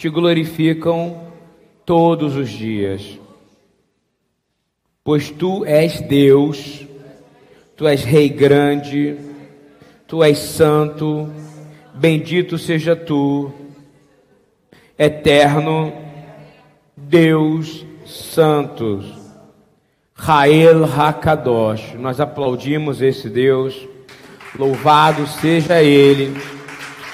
te glorificam todos os dias. Pois tu és Deus, tu és Rei grande, tu és santo, bendito seja tu, eterno, Deus Santo. Rael Hakadosh. Nós aplaudimos esse Deus. Louvado seja Ele,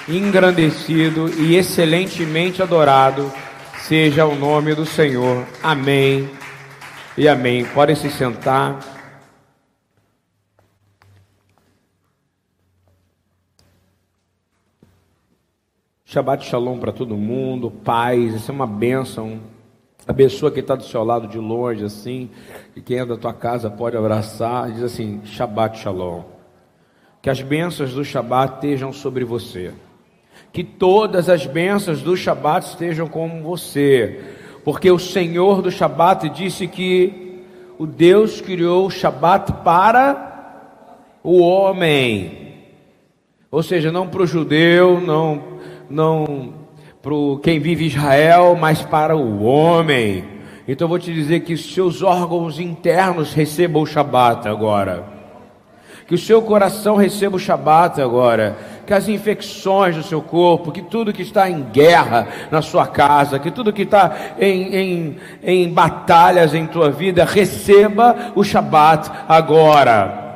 engrandecido e excelentemente adorado seja o nome do Senhor. Amém e amém. Podem se sentar. Shabbat Shalom para todo mundo, paz, isso é uma bênção. Abençoa quem está do seu lado de longe, assim, e quem é da tua casa pode abraçar. Diz assim: Shabbat Shalom. Que as bênçãos do Shabbat estejam sobre você. Que todas as bênçãos do Shabbat estejam com você. Porque o Senhor do Shabbat disse que o Deus criou o Shabbat para o homem. Ou seja, não para o judeu, não, não para quem vive Israel, mas para o homem. Então eu vou te dizer que seus órgãos internos recebam o Shabat agora. Que o seu coração receba o Shabat agora. Que as infecções do seu corpo, que tudo que está em guerra na sua casa, que tudo que está em, em, em batalhas em tua vida, receba o Shabat agora.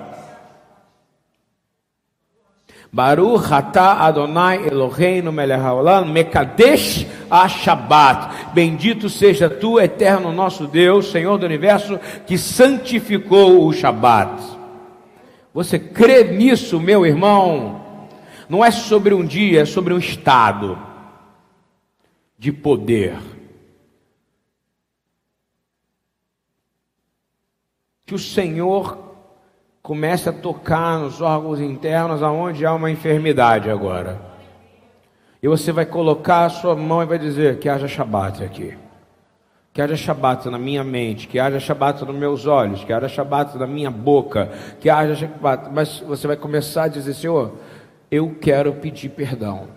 Baruch atah Adonai Eloheinu melech haolam mekadesh a Shabbat. Bendito seja tu, eterno nosso Deus, Senhor do universo, que santificou o Shabbat. Você crê nisso, meu irmão? Não é sobre um dia, é sobre um estado de poder. Que o Senhor comece a tocar nos órgãos internos aonde há uma enfermidade agora. E você vai colocar a sua mão e vai dizer que haja Shabat aqui. Que haja Shabat na minha mente, que haja Shabat nos meus olhos, que haja Shabat na minha boca, que haja Shabat. Mas você vai começar a dizer, Senhor, eu quero pedir perdão.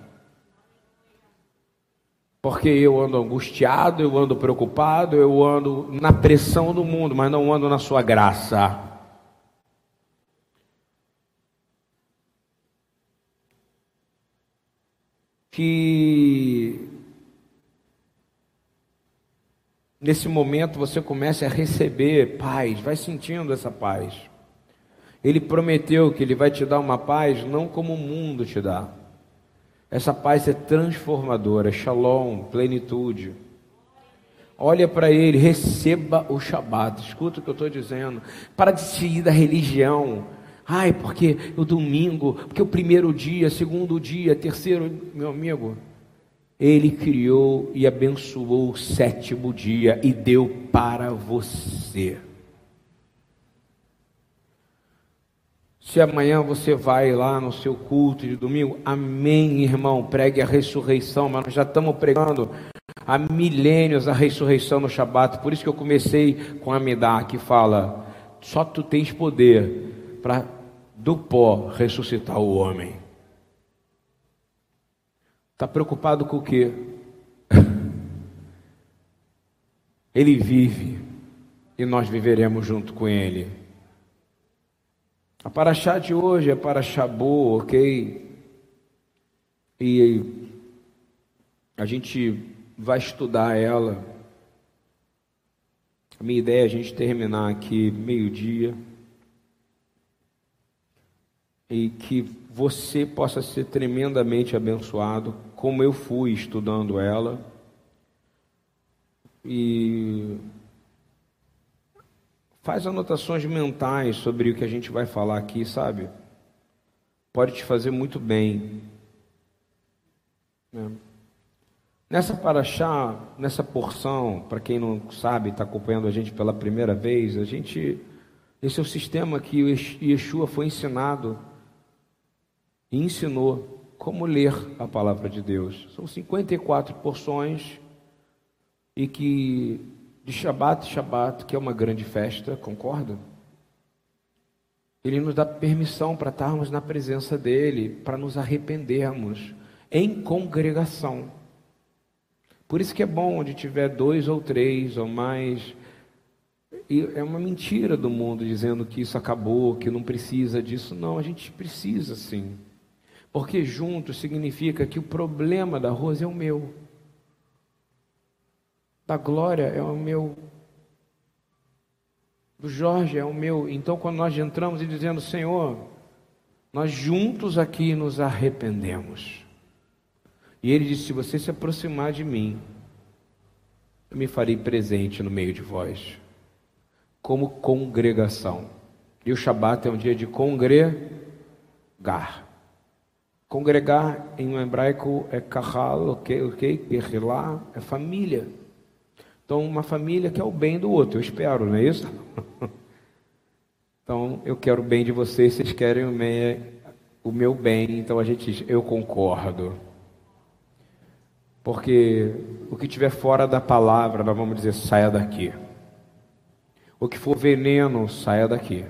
Porque eu ando angustiado, eu ando preocupado, eu ando na pressão do mundo, mas não ando na sua graça. que nesse momento você comece a receber paz, vai sentindo essa paz. Ele prometeu que ele vai te dar uma paz não como o mundo te dá. Essa paz é transformadora, shalom, plenitude. Olha para ele, receba o Shabat. Escuta o que eu estou dizendo. Para de se ir da religião. Ai, porque o domingo, porque o primeiro dia, segundo dia, terceiro, meu amigo, ele criou e abençoou o sétimo dia e deu para você. Se amanhã você vai lá no seu culto de domingo, amém, irmão, pregue a ressurreição, mas nós já estamos pregando há milênios a ressurreição no Shabat, por isso que eu comecei com a Amidá, que fala, só tu tens poder para do pó ressuscitar o homem. Está preocupado com o quê? Ele vive e nós viveremos junto com ele. A paraxá de hoje é paraxá boa, ok? E a gente vai estudar ela. A minha ideia é a gente terminar aqui meio-dia e que você possa ser tremendamente abençoado, como eu fui estudando ela. E faz anotações mentais sobre o que a gente vai falar aqui, sabe? Pode te fazer muito bem. Né? Nessa paraxá, nessa porção, para quem não sabe, está acompanhando a gente pela primeira vez, a gente, esse é o sistema que Yeshua foi ensinado e ensinou como ler a palavra de Deus. São 54 porções e que de Shabat Shabat, que é uma grande festa, concorda? Ele nos dá permissão para estarmos na presença dele, para nos arrependermos em congregação. Por isso que é bom onde tiver dois ou três ou mais. E é uma mentira do mundo dizendo que isso acabou, que não precisa disso. Não, a gente precisa sim. Porque junto significa que o problema da Rosa é o meu. Da Glória é o meu. Do Jorge é o meu. Então, quando nós entramos e dizendo, Senhor, nós juntos aqui nos arrependemos. E ele disse: Se você se aproximar de mim, eu me farei presente no meio de vós, como congregação. E o Shabat é um dia de congregar. Congregar em hebraico é kahal, ok? ok? é família. Então, uma família que é o bem do outro, eu espero, não é isso? Então, eu quero o bem de vocês, vocês querem o meu, bem, então a gente, eu concordo. Porque o que tiver fora da palavra, nós vamos dizer, saia daqui. O que for veneno, saia daqui.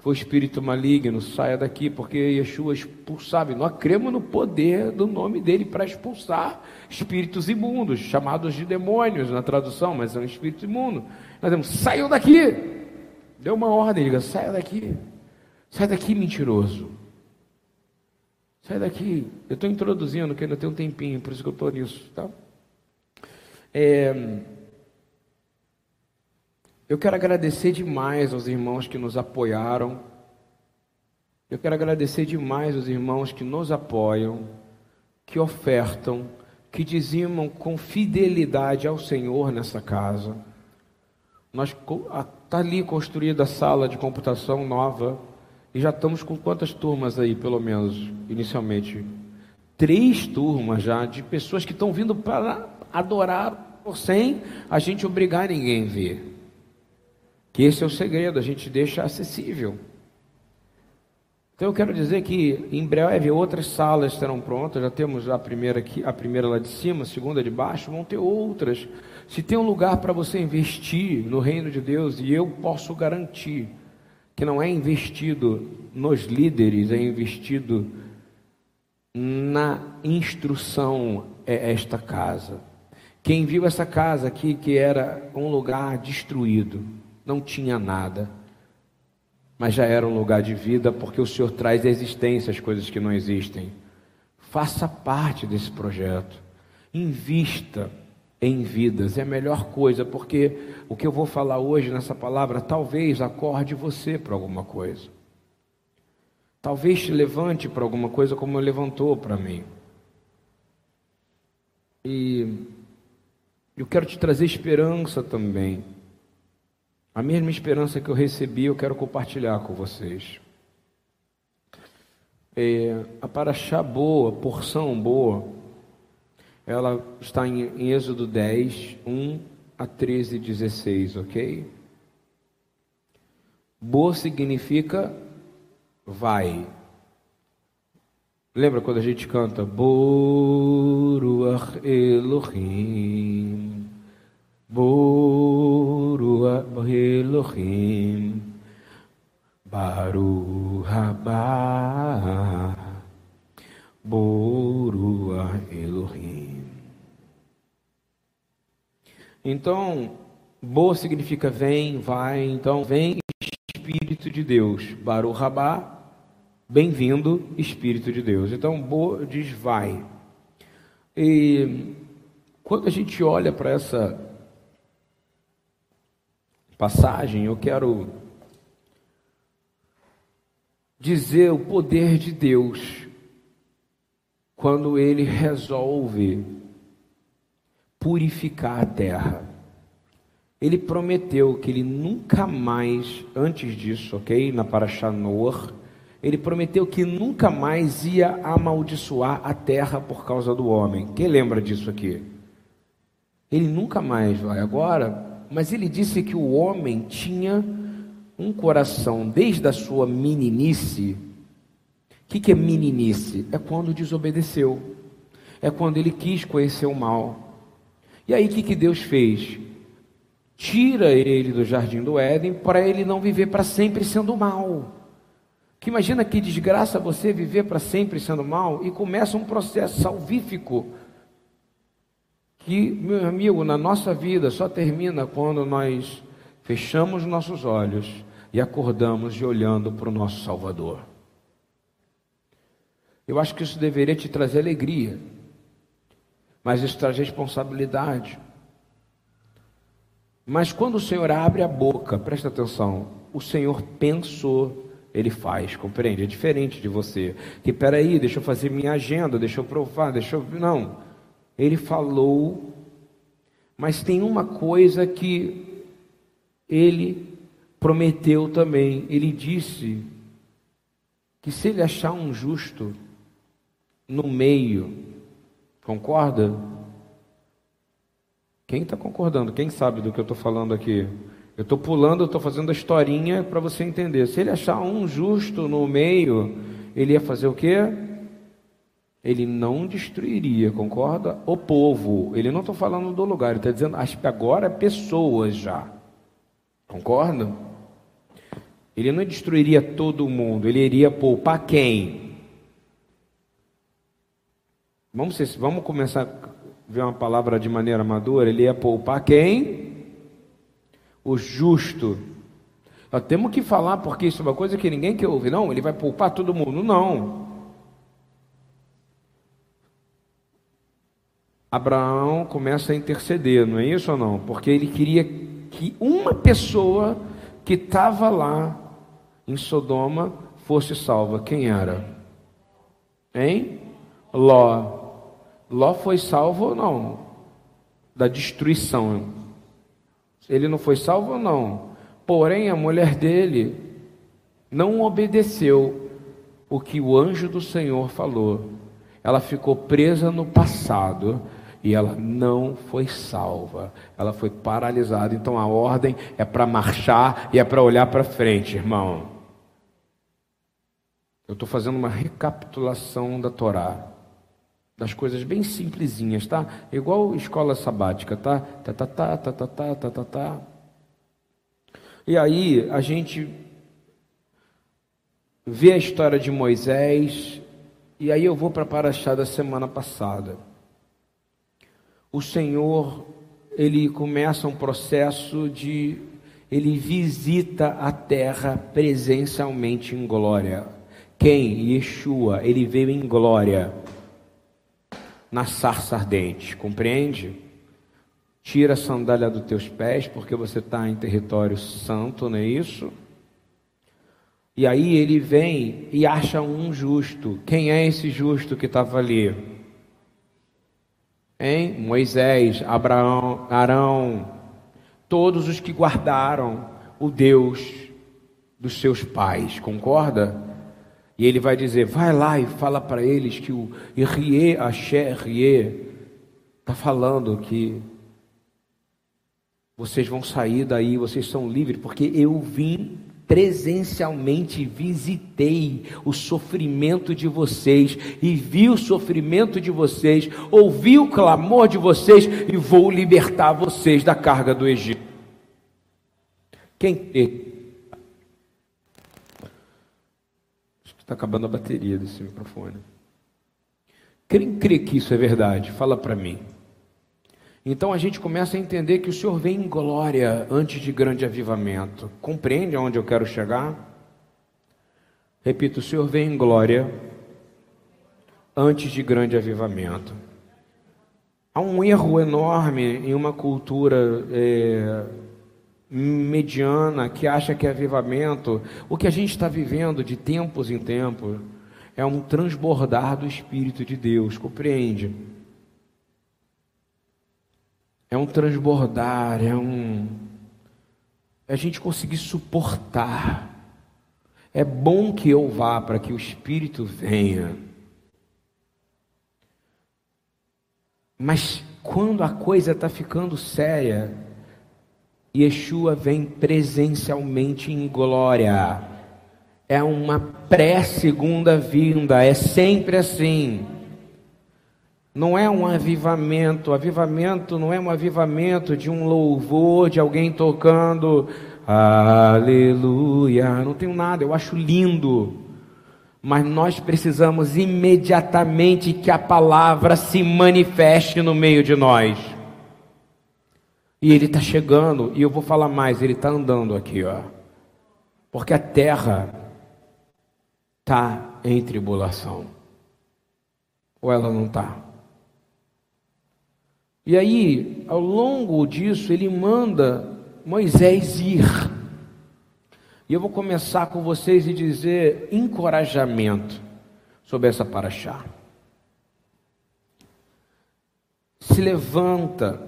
For espírito maligno, saia daqui, porque Yeshua expulsava. Nós cremos no poder do nome dele para expulsar espíritos imundos, chamados de demônios na tradução, mas são espíritos imundos. Nós dizemos, saiam daqui! Deu uma ordem, diga, saia daqui. Sai daqui, mentiroso. Sai daqui. Eu estou introduzindo, que ainda tem um tempinho, por isso que eu estou nisso. Tá? É... Eu quero agradecer demais aos irmãos que nos apoiaram. Eu quero agradecer demais aos irmãos que nos apoiam, que ofertam, que dizimam com fidelidade ao Senhor nessa casa. Nós está ali construída a sala de computação nova e já estamos com quantas turmas aí, pelo menos inicialmente? Três turmas já de pessoas que estão vindo para adorar sem a gente obrigar ninguém a ver. Esse é o segredo, a gente deixa acessível. Então eu quero dizer que em breve outras salas serão prontas, já temos a primeira aqui, a primeira lá de cima, a segunda de baixo, vão ter outras. Se tem um lugar para você investir no reino de Deus, e eu posso garantir que não é investido nos líderes, é investido na instrução é esta casa. Quem viu essa casa aqui que era um lugar destruído, não tinha nada mas já era um lugar de vida, porque o Senhor traz à existência as coisas que não existem. Faça parte desse projeto. Invista em vidas, é a melhor coisa, porque o que eu vou falar hoje nessa palavra talvez acorde você para alguma coisa. Talvez te levante para alguma coisa como levantou para mim. E eu quero te trazer esperança também. A mesma esperança que eu recebi, eu quero compartilhar com vocês. É, a paraxá boa, porção boa, ela está em, em Êxodo 10, 1 a 13, 16, ok? Boa significa vai. Lembra quando a gente canta Boruach Elohim? Borua Elohim Baru Haba Borua Elohim Então, boa significa vem, vai, então vem Espírito de Deus. Baru bem-vindo, Espírito de Deus. Então, boa diz vai. E quando a gente olha para essa passagem, eu quero dizer o poder de Deus quando ele resolve purificar a terra. Ele prometeu que ele nunca mais, antes disso, ok? Na Parashá Noor, ele prometeu que nunca mais ia amaldiçoar a terra por causa do homem. Quem lembra disso aqui? Ele nunca mais vai. Agora, mas ele disse que o homem tinha um coração desde a sua meninice. O que, que é meninice? É quando desobedeceu, é quando ele quis conhecer o mal. E aí o que, que Deus fez? Tira ele do jardim do Éden para ele não viver para sempre sendo mal. Que imagina que desgraça você viver para sempre sendo mal e começa um processo salvífico que, meu amigo, na nossa vida só termina quando nós fechamos nossos olhos e acordamos de olhando para o nosso Salvador. Eu acho que isso deveria te trazer alegria, mas isso traz responsabilidade. Mas quando o Senhor abre a boca, presta atenção, o Senhor pensou, ele faz, compreende? É diferente de você. Que peraí, deixa eu fazer minha agenda, deixa eu provar, deixa eu. Não. Ele falou, mas tem uma coisa que ele prometeu também. Ele disse que se ele achar um justo no meio, concorda? Quem está concordando? Quem sabe do que eu estou falando aqui? Eu estou pulando, estou fazendo a historinha para você entender. Se ele achar um justo no meio, ele ia fazer o quê? Ele não destruiria, concorda? O povo. Ele não está falando do lugar, ele está dizendo, agora é pessoas já. Concorda? Ele não destruiria todo mundo, ele iria poupar quem? Vamos, vamos começar a ver uma palavra de maneira madura. Ele ia poupar quem? O justo. Nós temos que falar, porque isso é uma coisa que ninguém quer ouvir. Não, ele vai poupar todo mundo. Não. Abraão começa a interceder, não é isso ou não? Porque ele queria que uma pessoa que estava lá em Sodoma fosse salva. Quem era? Hein? Ló. Ló foi salvo ou não? Da destruição. Ele não foi salvo ou não? Porém, a mulher dele não obedeceu o que o anjo do Senhor falou. Ela ficou presa no passado e ela não foi salva. Ela foi paralisada. Então a ordem é para marchar e é para olhar para frente, irmão. Eu estou fazendo uma recapitulação da Torá das coisas bem simplesinhas, tá? Igual escola sabática, tá? Tá, tá, tá, tá, tá, tá, tá, tá, tá. E aí a gente vê a história de Moisés, e aí eu vou para a Paraxá da semana passada. O Senhor, ele começa um processo de ele visita a terra presencialmente em glória. Quem? Yeshua, ele veio em glória na sarça ardente, compreende? Tira a sandália dos teus pés, porque você está em território santo, não é isso? E aí ele vem e acha um justo. Quem é esse justo que estava ali? Hein? Moisés, Abraão, Arão, todos os que guardaram o Deus dos seus pais, concorda? E ele vai dizer: vai lá e fala para eles que o Rie Asher Rie está falando que vocês vão sair daí, vocês são livres, porque eu vim presencialmente visitei o sofrimento de vocês e vi o sofrimento de vocês, ouvi o clamor de vocês e vou libertar vocês da carga do Egito. Quem crê Está acabando a bateria desse microfone. Quem crê que isso é verdade? Fala para mim. Então a gente começa a entender que o Senhor vem em glória antes de grande avivamento. Compreende aonde eu quero chegar? Repito, o Senhor vem em glória antes de grande avivamento. Há um erro enorme em uma cultura é, mediana que acha que avivamento, o que a gente está vivendo de tempos em tempos é um transbordar do Espírito de Deus, compreende? Um transbordar, é um. É a gente conseguir suportar. É bom que eu vá para que o Espírito venha. Mas quando a coisa está ficando séria, Yeshua vem presencialmente em glória. É uma pré-segunda vinda, é sempre assim. Não é um avivamento, avivamento não é um avivamento de um louvor, de alguém tocando aleluia. Não tenho nada, eu acho lindo. Mas nós precisamos imediatamente que a palavra se manifeste no meio de nós. E ele está chegando, e eu vou falar mais, ele está andando aqui, ó. Porque a terra está em tribulação. Ou ela não está? E aí, ao longo disso, ele manda Moisés ir. E eu vou começar com vocês e dizer encorajamento sobre essa paraxá. Se levanta.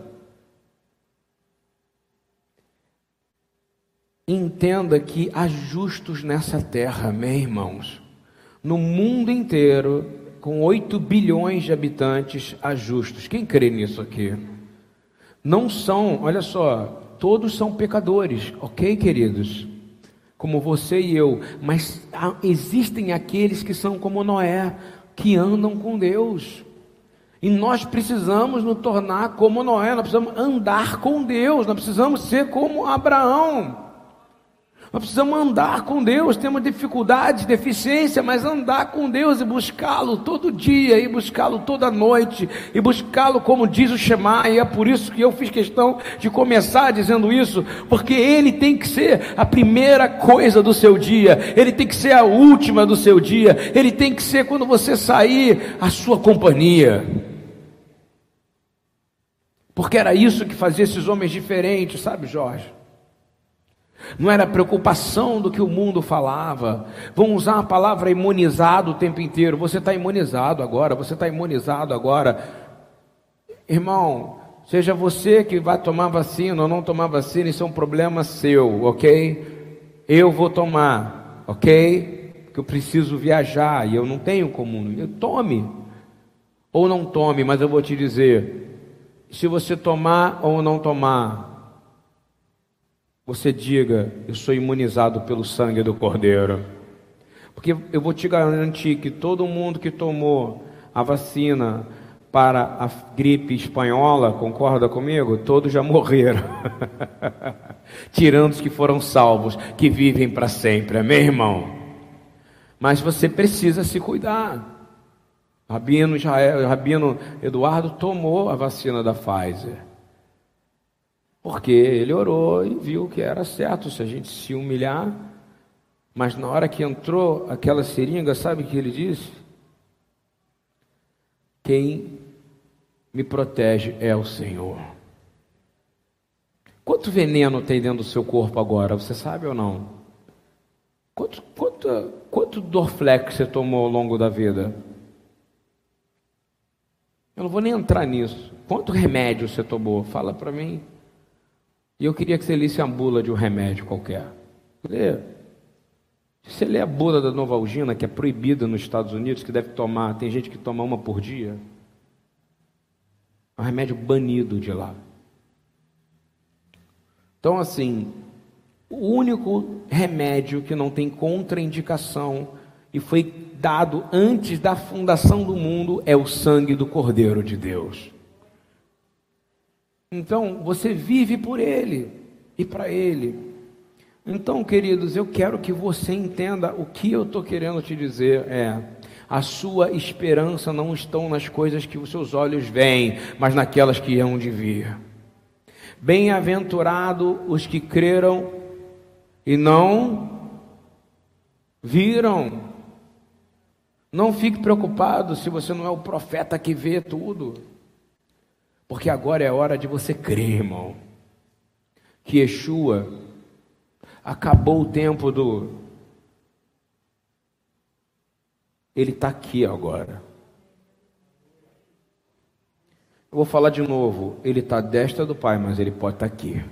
Entenda que há justos nessa terra, meus irmãos. No mundo inteiro, com 8 bilhões de habitantes, justos. Quem crê nisso aqui? Não são, olha só, todos são pecadores, ok, queridos? Como você e eu, mas existem aqueles que são como Noé, que andam com Deus. E nós precisamos nos tornar como Noé, nós precisamos andar com Deus, nós precisamos ser como Abraão. Nós precisamos andar com Deus, temos dificuldades, deficiência, mas andar com Deus e buscá-lo todo dia, e buscá-lo toda noite, e buscá-lo como diz o Shema, e é por isso que eu fiz questão de começar dizendo isso, porque ele tem que ser a primeira coisa do seu dia, ele tem que ser a última do seu dia, ele tem que ser quando você sair, a sua companhia. Porque era isso que fazia esses homens diferentes, sabe, Jorge? Não era preocupação do que o mundo falava. Vão usar a palavra imunizado o tempo inteiro. Você está imunizado agora, você está imunizado agora. Irmão, seja você que vai tomar vacina ou não tomar vacina, isso é um problema seu, ok? Eu vou tomar, ok? Porque eu preciso viajar e eu não tenho como. Eu tome. Ou não tome, mas eu vou te dizer: se você tomar ou não tomar, você diga: Eu sou imunizado pelo sangue do Cordeiro. Porque eu vou te garantir que todo mundo que tomou a vacina para a gripe espanhola, concorda comigo? Todos já morreram. Tirando os que foram salvos, que vivem para sempre, amém, irmão? Mas você precisa se cuidar. Rabino, Israel, Rabino Eduardo tomou a vacina da Pfizer. Porque ele orou e viu que era certo se a gente se humilhar. Mas na hora que entrou aquela seringa, sabe o que ele disse? Quem me protege é o Senhor. Quanto veneno tem dentro do seu corpo agora? Você sabe ou não? Quanto, quanto, quanto Dorflex você tomou ao longo da vida? Eu não vou nem entrar nisso. Quanto remédio você tomou? Fala para mim. E eu queria que você lesse a bula de um remédio qualquer. Lê. Você lê a bula da Novalgina, que é proibida nos Estados Unidos, que deve tomar, tem gente que toma uma por dia. É um remédio banido de lá. Então, assim, o único remédio que não tem contraindicação e foi dado antes da fundação do mundo é o sangue do Cordeiro de Deus. Então, você vive por ele e para ele. Então, queridos, eu quero que você entenda o que eu estou querendo te dizer é a sua esperança não estão nas coisas que os seus olhos veem, mas naquelas que hão de vir. Bem-aventurado os que creram e não viram. Não fique preocupado se você não é o profeta que vê tudo. Porque agora é hora de você crer, irmão. Que Yeshua acabou o tempo do. Ele está aqui agora. Eu vou falar de novo. Ele está à destra do Pai, mas ele pode estar tá aqui.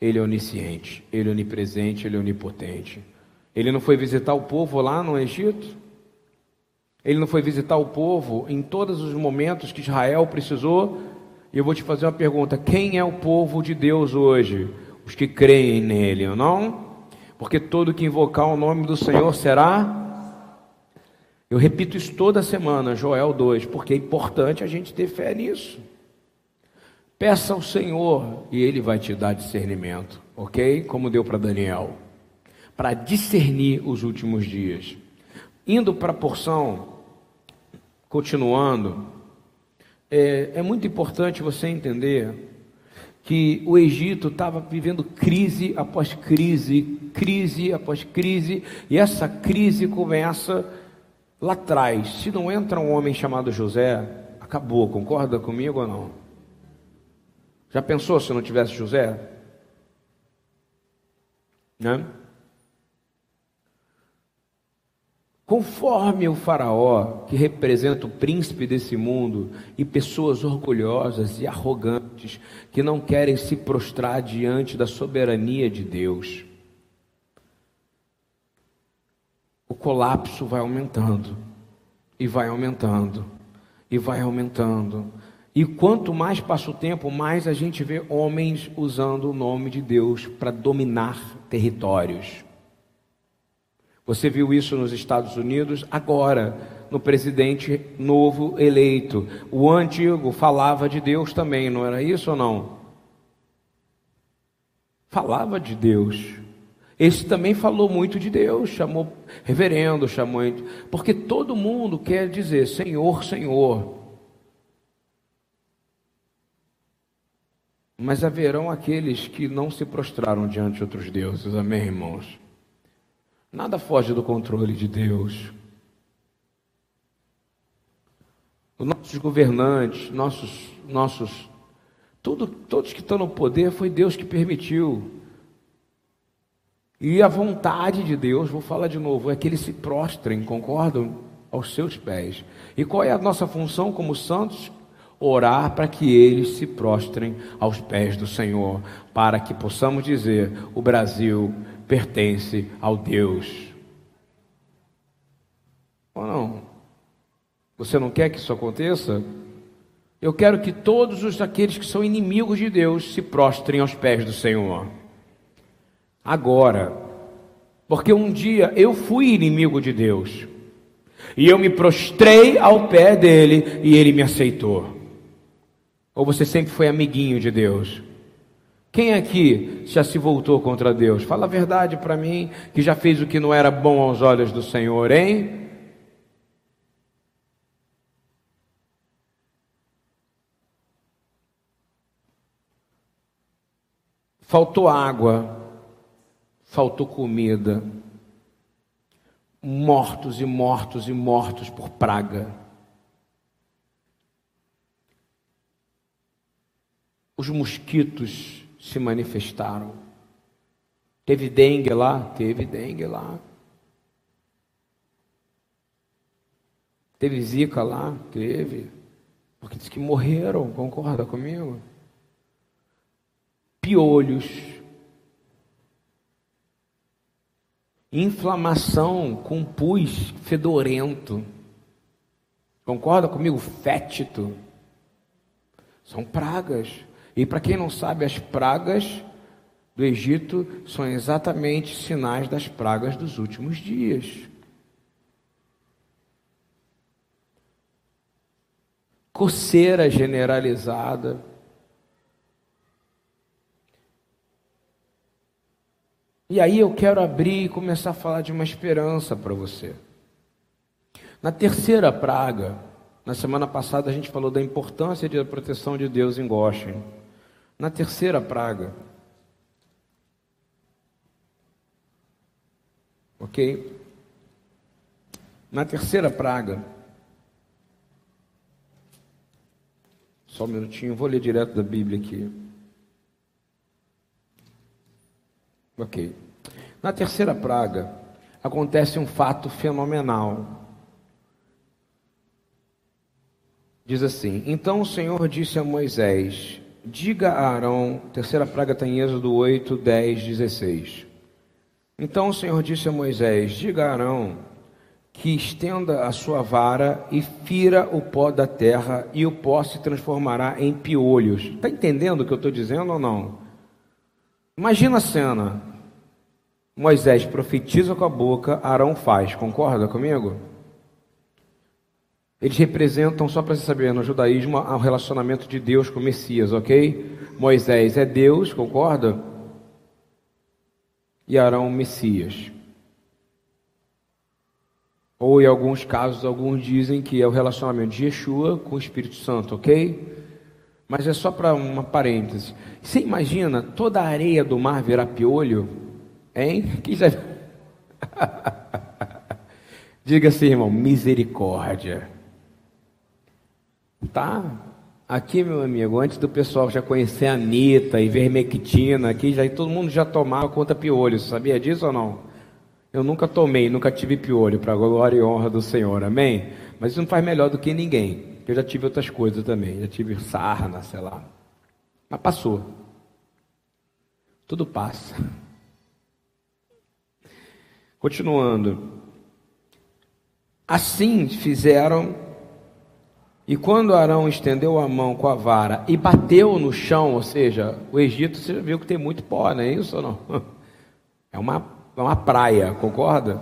Ele é onisciente, ele é onipresente, ele é onipotente. Ele não foi visitar o povo lá no Egito? Ele não foi visitar o povo em todos os momentos que Israel precisou. E eu vou te fazer uma pergunta: quem é o povo de Deus hoje? Os que creem nele não? Porque todo que invocar o nome do Senhor será. Eu repito isso toda semana, Joel 2, porque é importante a gente ter fé nisso. Peça ao Senhor e Ele vai te dar discernimento, ok? Como deu para Daniel, para discernir os últimos dias. Indo para a porção, continuando, é, é muito importante você entender que o Egito estava vivendo crise após crise, crise após crise, e essa crise começa lá atrás. Se não entra um homem chamado José, acabou, concorda comigo ou não? Já pensou se não tivesse José? Né? Conforme o Faraó, que representa o príncipe desse mundo, e pessoas orgulhosas e arrogantes, que não querem se prostrar diante da soberania de Deus, o colapso vai aumentando, e vai aumentando, e vai aumentando. E quanto mais passa o tempo, mais a gente vê homens usando o nome de Deus para dominar territórios. Você viu isso nos Estados Unidos agora, no presidente novo eleito. O antigo falava de Deus também, não era isso ou não? Falava de Deus. Esse também falou muito de Deus, chamou reverendo, chamou. Porque todo mundo quer dizer Senhor, Senhor. Mas haverão aqueles que não se prostraram diante de outros deuses, amém, irmãos? Nada foge do controle de Deus. Os nossos governantes, nossos, nossos, tudo, todos que estão no poder foi Deus que permitiu. E a vontade de Deus, vou falar de novo, é que eles se prostrem, concordam, aos seus pés. E qual é a nossa função como santos? Orar para que eles se prostrem aos pés do Senhor, para que possamos dizer: o Brasil pertence ao Deus. Ou não? Você não quer que isso aconteça? Eu quero que todos os aqueles que são inimigos de Deus se prostrem aos pés do Senhor. Agora, porque um dia eu fui inimigo de Deus, e eu me prostrei ao pé dele e ele me aceitou. Ou você sempre foi amiguinho de Deus? Quem aqui já se voltou contra Deus? Fala a verdade para mim, que já fez o que não era bom aos olhos do Senhor, hein? Faltou água, faltou comida, mortos e mortos e mortos por praga. Os mosquitos se manifestaram. Teve dengue lá? Teve dengue lá. Teve zika lá? Teve. Porque diz que morreram, concorda comigo? Piolhos. Inflamação com pus fedorento. Concorda comigo? Fétito. São pragas. E para quem não sabe, as pragas do Egito são exatamente sinais das pragas dos últimos dias. Coceira generalizada. E aí eu quero abrir e começar a falar de uma esperança para você. Na terceira praga, na semana passada a gente falou da importância da proteção de Deus em Goshen. Na terceira praga, ok? Na terceira praga, só um minutinho, vou ler direto da Bíblia aqui. Ok. Na terceira praga, acontece um fato fenomenal. Diz assim: Então o Senhor disse a Moisés: Diga a Arão, terceira praga está em Êxodo 8, 10, 16. Então o Senhor disse a Moisés: Diga a Arão que estenda a sua vara e fira o pó da terra, e o pó se transformará em piolhos. Está entendendo o que eu estou dizendo ou não? Imagina a cena. Moisés profetiza com a boca, Arão faz. Concorda comigo? Eles representam, só para você saber, no judaísmo, o relacionamento de Deus com o Messias, ok? Moisés é Deus, concorda? E Arão, Messias. Ou em alguns casos, alguns dizem que é o relacionamento de Yeshua com o Espírito Santo, ok? Mas é só para uma parêntese. Você imagina toda a areia do mar virar piolho? Hein? Que já... Diga assim, irmão, misericórdia. Tá? Aqui, meu amigo, antes do pessoal já conhecer a Anitta e Vermectina, aqui já todo mundo já tomava conta piolho, sabia disso ou não? Eu nunca tomei, nunca tive piolho, para glória e honra do Senhor, amém? Mas isso não faz melhor do que ninguém. Eu já tive outras coisas também, já tive sarna, sei lá. Mas passou. Tudo passa. Continuando. Assim fizeram, e quando Arão estendeu a mão com a vara e bateu no chão, ou seja, o Egito, você já viu que tem muito pó, não é isso ou não? É uma, é uma praia, concorda?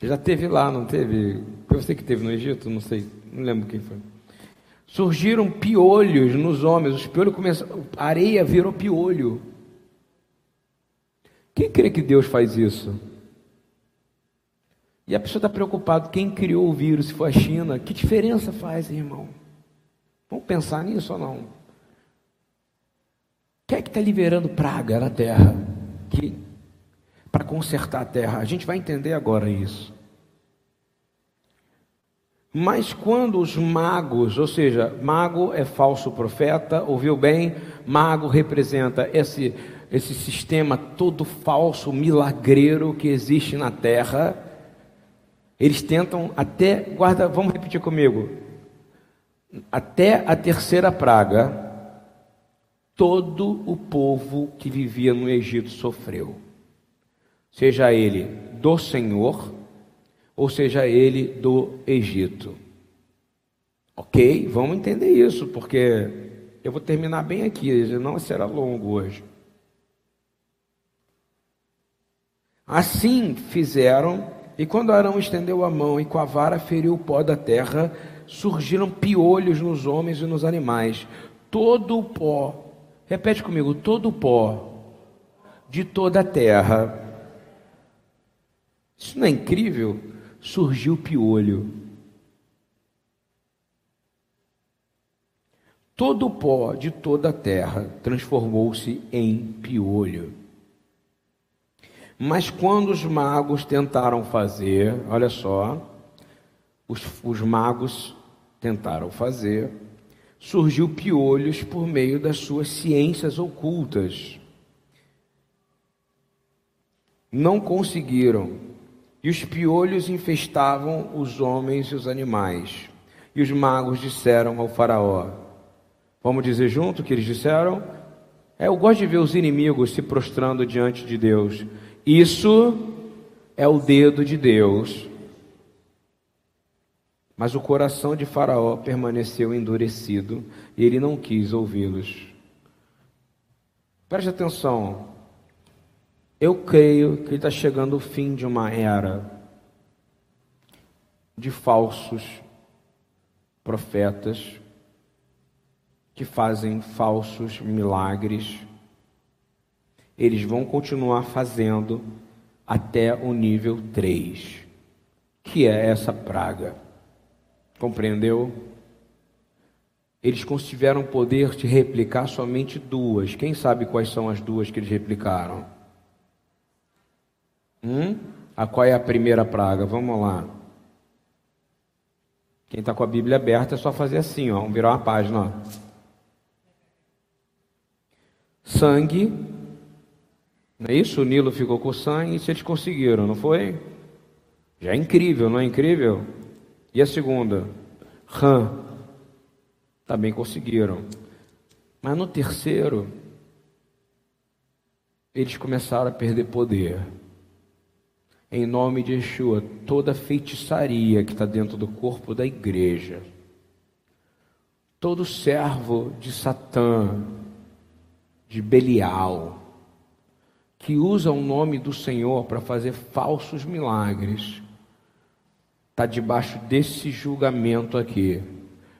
Já teve lá, não teve? Foi você que teve no Egito? Não sei, não lembro quem foi. Surgiram piolhos nos homens, os piolhos começaram, a areia virou piolho. Quem crê que Deus faz isso? E a pessoa está preocupada, quem criou o vírus, se foi a China, que diferença faz, irmão? Vamos pensar nisso ou não? Quem é que está liberando praga na terra? Que, para consertar a terra. A gente vai entender agora isso. Mas quando os magos, ou seja, mago é falso profeta, ouviu bem? Mago representa esse, esse sistema todo falso, milagreiro que existe na terra eles tentam até, guarda, vamos repetir comigo. Até a terceira praga, todo o povo que vivia no Egito sofreu. Seja ele do Senhor, ou seja ele do Egito. Ok? Vamos entender isso, porque eu vou terminar bem aqui, não será longo hoje. Assim fizeram e quando Arão estendeu a mão e com a vara feriu o pó da terra, surgiram piolhos nos homens e nos animais. Todo o pó, repete comigo, todo o pó de toda a terra. Isso não é incrível? Surgiu piolho. Todo o pó de toda a terra transformou-se em piolho. Mas quando os magos tentaram fazer, olha só, os, os magos tentaram fazer, surgiu piolhos por meio das suas ciências ocultas. Não conseguiram, e os piolhos infestavam os homens e os animais. E os magos disseram ao Faraó: Vamos dizer junto o que eles disseram? É, eu gosto de ver os inimigos se prostrando diante de Deus. Isso é o dedo de Deus. Mas o coração de Faraó permaneceu endurecido e ele não quis ouvi-los. Preste atenção. Eu creio que está chegando o fim de uma era de falsos profetas que fazem falsos milagres eles vão continuar fazendo até o nível 3, que é essa praga. Compreendeu? Eles tiveram poder de replicar somente duas. Quem sabe quais são as duas que eles replicaram? Hum? A qual é a primeira praga? Vamos lá. Quem está com a Bíblia aberta é só fazer assim, ó. Virar uma página. Ó. Sangue não é isso? O Nilo ficou com sangue e eles conseguiram, não foi? Já é incrível, não é incrível? E a segunda? Ram. Também conseguiram. Mas no terceiro, eles começaram a perder poder. Em nome de Yeshua, toda feitiçaria que está dentro do corpo da igreja, todo servo de Satã, de Belial, que usa o nome do Senhor para fazer falsos milagres, está debaixo desse julgamento aqui.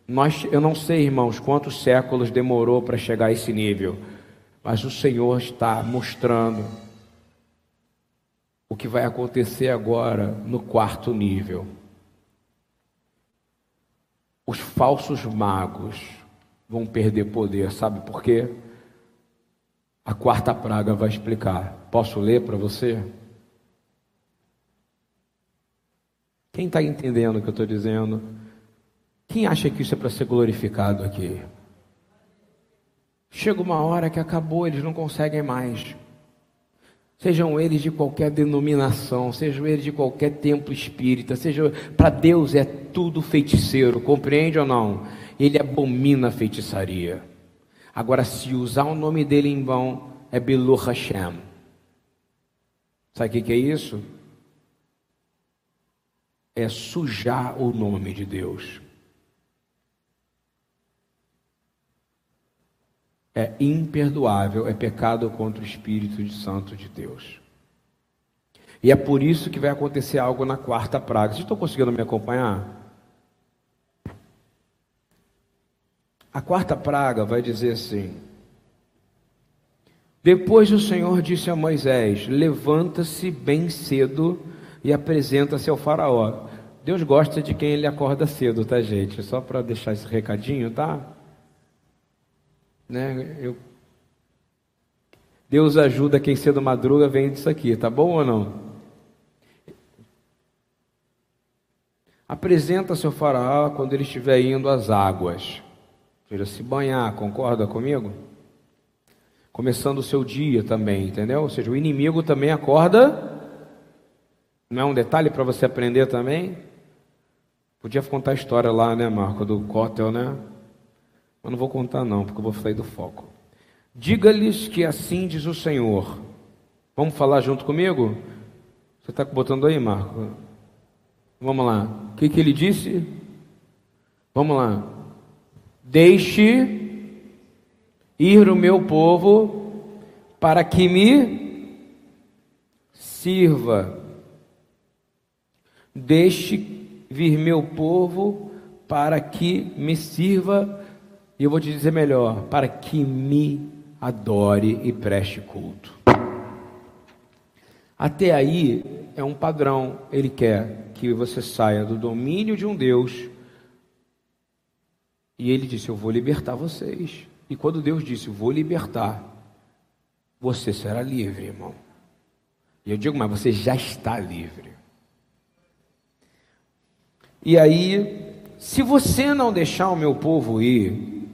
Nós, eu não sei, irmãos, quantos séculos demorou para chegar a esse nível, mas o Senhor está mostrando o que vai acontecer agora no quarto nível. Os falsos magos vão perder poder. Sabe por quê? A quarta praga vai explicar. Posso ler para você? Quem está entendendo o que eu estou dizendo? Quem acha que isso é para ser glorificado aqui? Chega uma hora que acabou, eles não conseguem mais. Sejam eles de qualquer denominação, sejam eles de qualquer templo espírita, seja para Deus é tudo feiticeiro, compreende ou não? Ele abomina a feitiçaria. Agora, se usar o nome dele em vão, é Belu Hashem. Sabe o que, é isso? É sujar o nome de Deus. é imperdoável, é pecado contra o Espírito Santo de Deus. E é por isso que vai acontecer algo na quarta praga. Vocês estão conseguindo me acompanhar? A quarta praga vai dizer assim: Depois o Senhor disse a Moisés: Levanta-se bem cedo e apresenta-se ao Faraó. Deus gosta de quem ele acorda cedo, tá, gente? Só para deixar esse recadinho, tá? Né? Eu... Deus ajuda quem cedo madruga, vem disso aqui, tá bom ou não? Apresenta seu faraó quando ele estiver indo às águas. Seja, se banhar, concorda comigo? Começando o seu dia também, entendeu? Ou seja, o inimigo também acorda. Não é um detalhe para você aprender também? Podia contar a história lá, né, Marco, do Cótel, né? Mas não vou contar não, porque eu vou sair do foco. Diga-lhes que assim diz o Senhor. Vamos falar junto comigo? Você está botando aí, Marco? Vamos lá. O que, que ele disse? Vamos lá. Deixe ir o meu povo para que me sirva. Deixe vir meu povo para que me sirva e eu vou te dizer melhor: para que me adore e preste culto. Até aí é um padrão. Ele quer que você saia do domínio de um Deus. E ele disse: Eu vou libertar vocês. E quando Deus disse: Vou libertar, você será livre, irmão. E eu digo, mas você já está livre. E aí, se você não deixar o meu povo ir,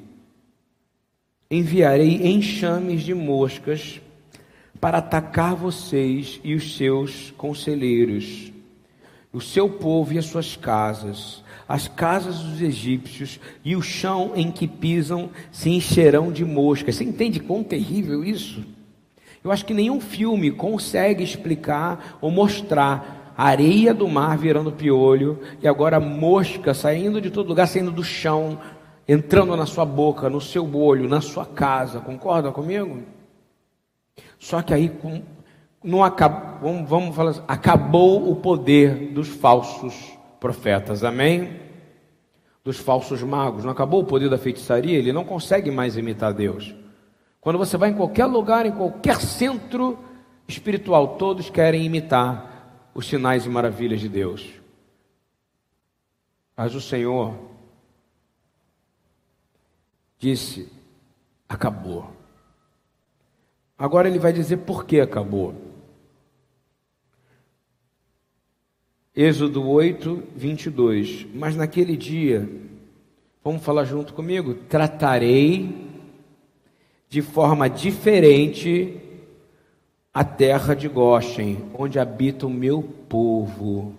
enviarei enxames de moscas para atacar vocês e os seus conselheiros, o seu povo e as suas casas, as casas dos egípcios e o chão em que pisam se encherão de moscas. Você entende quão terrível isso? Eu acho que nenhum filme consegue explicar ou mostrar a areia do mar virando piolho e agora mosca saindo de todo lugar, saindo do chão, entrando na sua boca, no seu olho, na sua casa. Concorda comigo? Só que aí com, não acabou, vamos, vamos falar assim, acabou o poder dos falsos profetas. Amém? Dos falsos magos. Não acabou o poder da feitiçaria, ele não consegue mais imitar Deus. Quando você vai em qualquer lugar, em qualquer centro espiritual, todos querem imitar os sinais e maravilhas de Deus. Mas o Senhor disse: acabou. Agora ele vai dizer por que acabou. Êxodo 8, 22. Mas naquele dia, vamos falar junto comigo? Tratarei de forma diferente a terra de Goshen, onde habita o meu povo.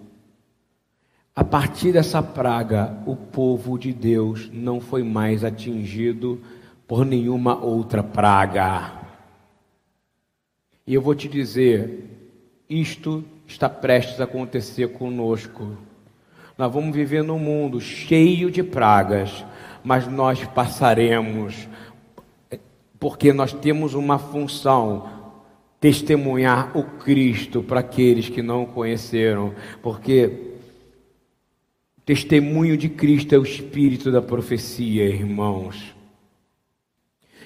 A partir dessa praga, o povo de Deus não foi mais atingido por nenhuma outra praga. E eu vou te dizer, isto está prestes a acontecer conosco. Nós vamos viver num mundo cheio de pragas, mas nós passaremos, porque nós temos uma função testemunhar o Cristo para aqueles que não o conheceram, porque Testemunho de Cristo é o espírito da profecia, irmãos.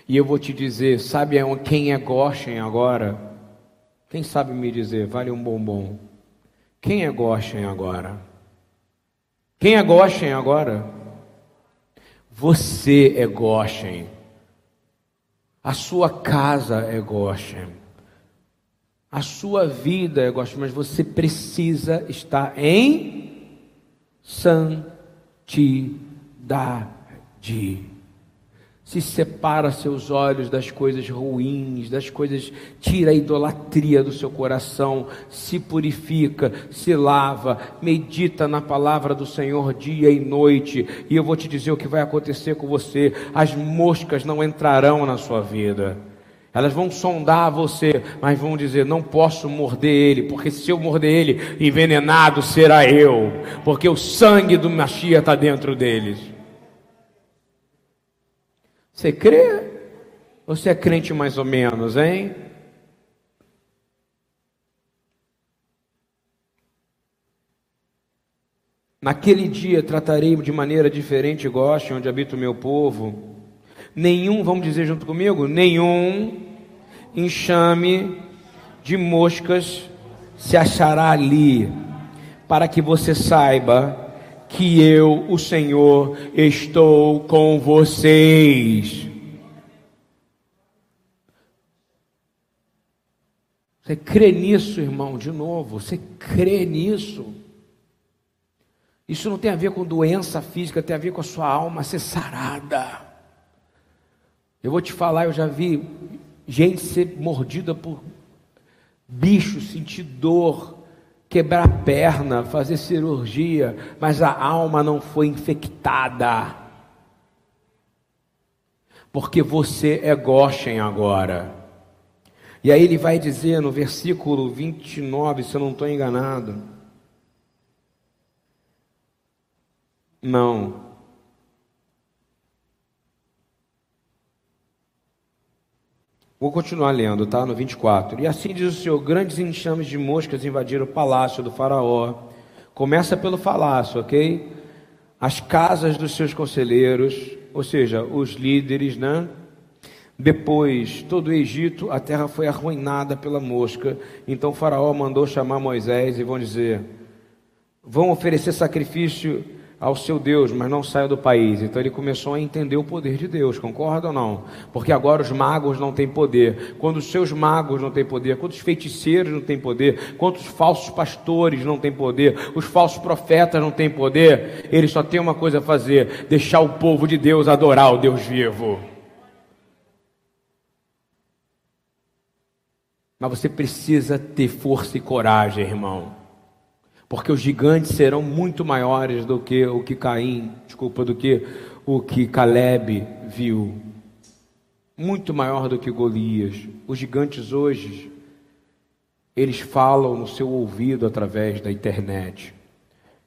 E eu vou te dizer, sabe quem é Goshen agora? Quem sabe me dizer? Vale um bombom. Quem é Goshen agora? Quem é Goshen agora? Você é Goshen. A sua casa é Goshen. A sua vida é Goshen, mas você precisa estar em santidade se separa seus olhos das coisas ruins, das coisas, tira a idolatria do seu coração, se purifica, se lava, medita na palavra do Senhor dia e noite, e eu vou te dizer o que vai acontecer com você: as moscas não entrarão na sua vida. Elas vão sondar você, mas vão dizer: não posso morder ele, porque se eu morder ele, envenenado será eu, porque o sangue do Machia está dentro deles. Você crê? Ou você é crente mais ou menos, hein? Naquele dia tratarei de maneira diferente, goste, onde habita o meu povo. Nenhum, vamos dizer junto comigo, nenhum enxame de moscas se achará ali, para que você saiba que eu, o Senhor, estou com vocês. Você crê nisso, irmão, de novo? Você crê nisso? Isso não tem a ver com doença física, tem a ver com a sua alma ser sarada. Eu vou te falar, eu já vi gente ser mordida por bichos, sentir dor, quebrar perna, fazer cirurgia, mas a alma não foi infectada. Porque você é Goshen agora. E aí ele vai dizer no versículo 29, se eu não estou enganado. Não, Vou continuar lendo, tá? No 24. E assim diz o Senhor: grandes enxames de moscas invadiram o palácio do Faraó. Começa pelo palácio, ok? As casas dos seus conselheiros, ou seja, os líderes, né? Depois, todo o Egito, a terra foi arruinada pela mosca. Então, Faraó mandou chamar Moisés e vão dizer: Vão oferecer sacrifício ao seu Deus, mas não saia do país. Então ele começou a entender o poder de Deus, concorda ou não? Porque agora os magos não têm poder. Quando os seus magos não têm poder, quando os feiticeiros não têm poder, quando os falsos pastores não têm poder, os falsos profetas não têm poder, ele só tem uma coisa a fazer: deixar o povo de Deus adorar o Deus vivo. Mas você precisa ter força e coragem, irmão porque os gigantes serão muito maiores do que o que Caim, desculpa, do que o que Caleb viu. Muito maior do que Golias. Os gigantes hoje, eles falam no seu ouvido através da internet.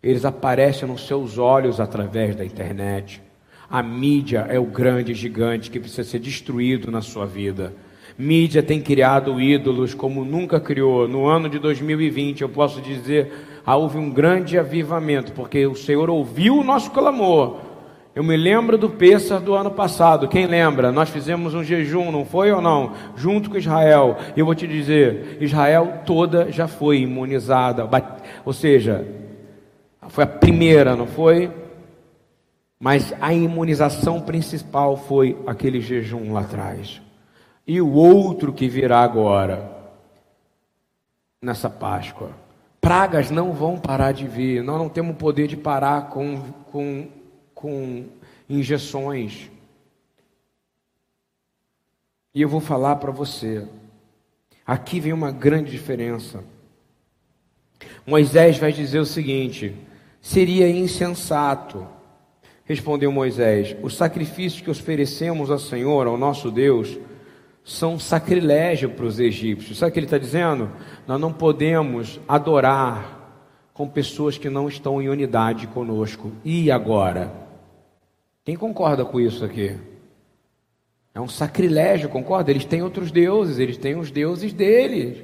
Eles aparecem nos seus olhos através da internet. A mídia é o grande gigante que precisa ser destruído na sua vida. Mídia tem criado ídolos como nunca criou. No ano de 2020, eu posso dizer houve um grande avivamento, porque o Senhor ouviu o nosso clamor. Eu me lembro do Pêssar do ano passado. Quem lembra? Nós fizemos um jejum, não foi ou não? Junto com Israel. Eu vou te dizer: Israel toda já foi imunizada. Ou seja, foi a primeira, não foi? Mas a imunização principal foi aquele jejum lá atrás. E o outro que virá agora, nessa Páscoa. Pragas não vão parar de vir. Nós não temos poder de parar com, com, com injeções. E eu vou falar para você. Aqui vem uma grande diferença. Moisés vai dizer o seguinte: seria insensato, respondeu Moisés, os sacrifícios que oferecemos ao Senhor, ao nosso Deus, são sacrilégio para os egípcios. Sabe o que ele está dizendo? Nós não podemos adorar com pessoas que não estão em unidade conosco. E agora? Quem concorda com isso aqui? É um sacrilégio, concorda? Eles têm outros deuses, eles têm os deuses deles.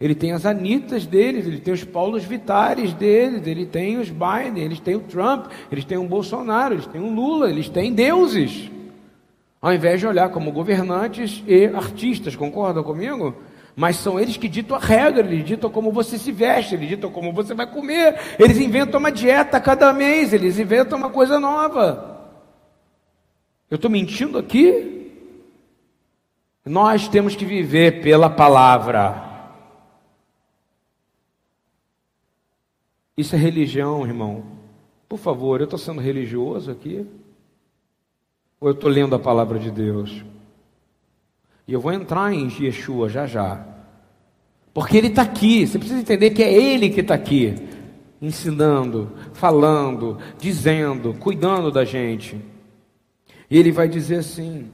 Ele tem as Anitas deles, ele tem os Paulos Vitares deles, ele tem os Biden, eles têm o Trump, eles têm o Bolsonaro, eles têm o Lula, eles têm deuses ao invés de olhar como governantes e artistas, concordam comigo? Mas são eles que ditam a regra, eles ditam como você se veste, eles ditam como você vai comer, eles inventam uma dieta cada mês, eles inventam uma coisa nova. Eu estou mentindo aqui? Nós temos que viver pela palavra. Isso é religião, irmão. Por favor, eu estou sendo religioso aqui? Ou eu estou lendo a palavra de Deus? E eu vou entrar em Yeshua já já. Porque ele está aqui. Você precisa entender que é ele que está aqui. Ensinando, falando, dizendo, cuidando da gente. E ele vai dizer assim: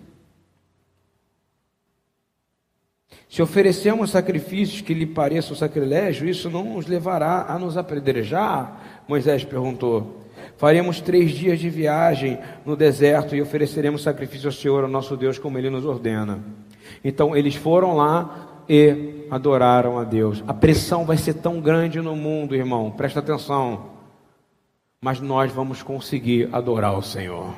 Se oferecemos sacrifícios que lhe pareçam sacrilégio, isso não nos levará a nos apedrejar? Moisés perguntou. Faremos três dias de viagem no deserto e ofereceremos sacrifício ao Senhor, ao nosso Deus, como Ele nos ordena. Então eles foram lá e adoraram a Deus. A pressão vai ser tão grande no mundo, irmão, presta atenção. Mas nós vamos conseguir adorar o Senhor.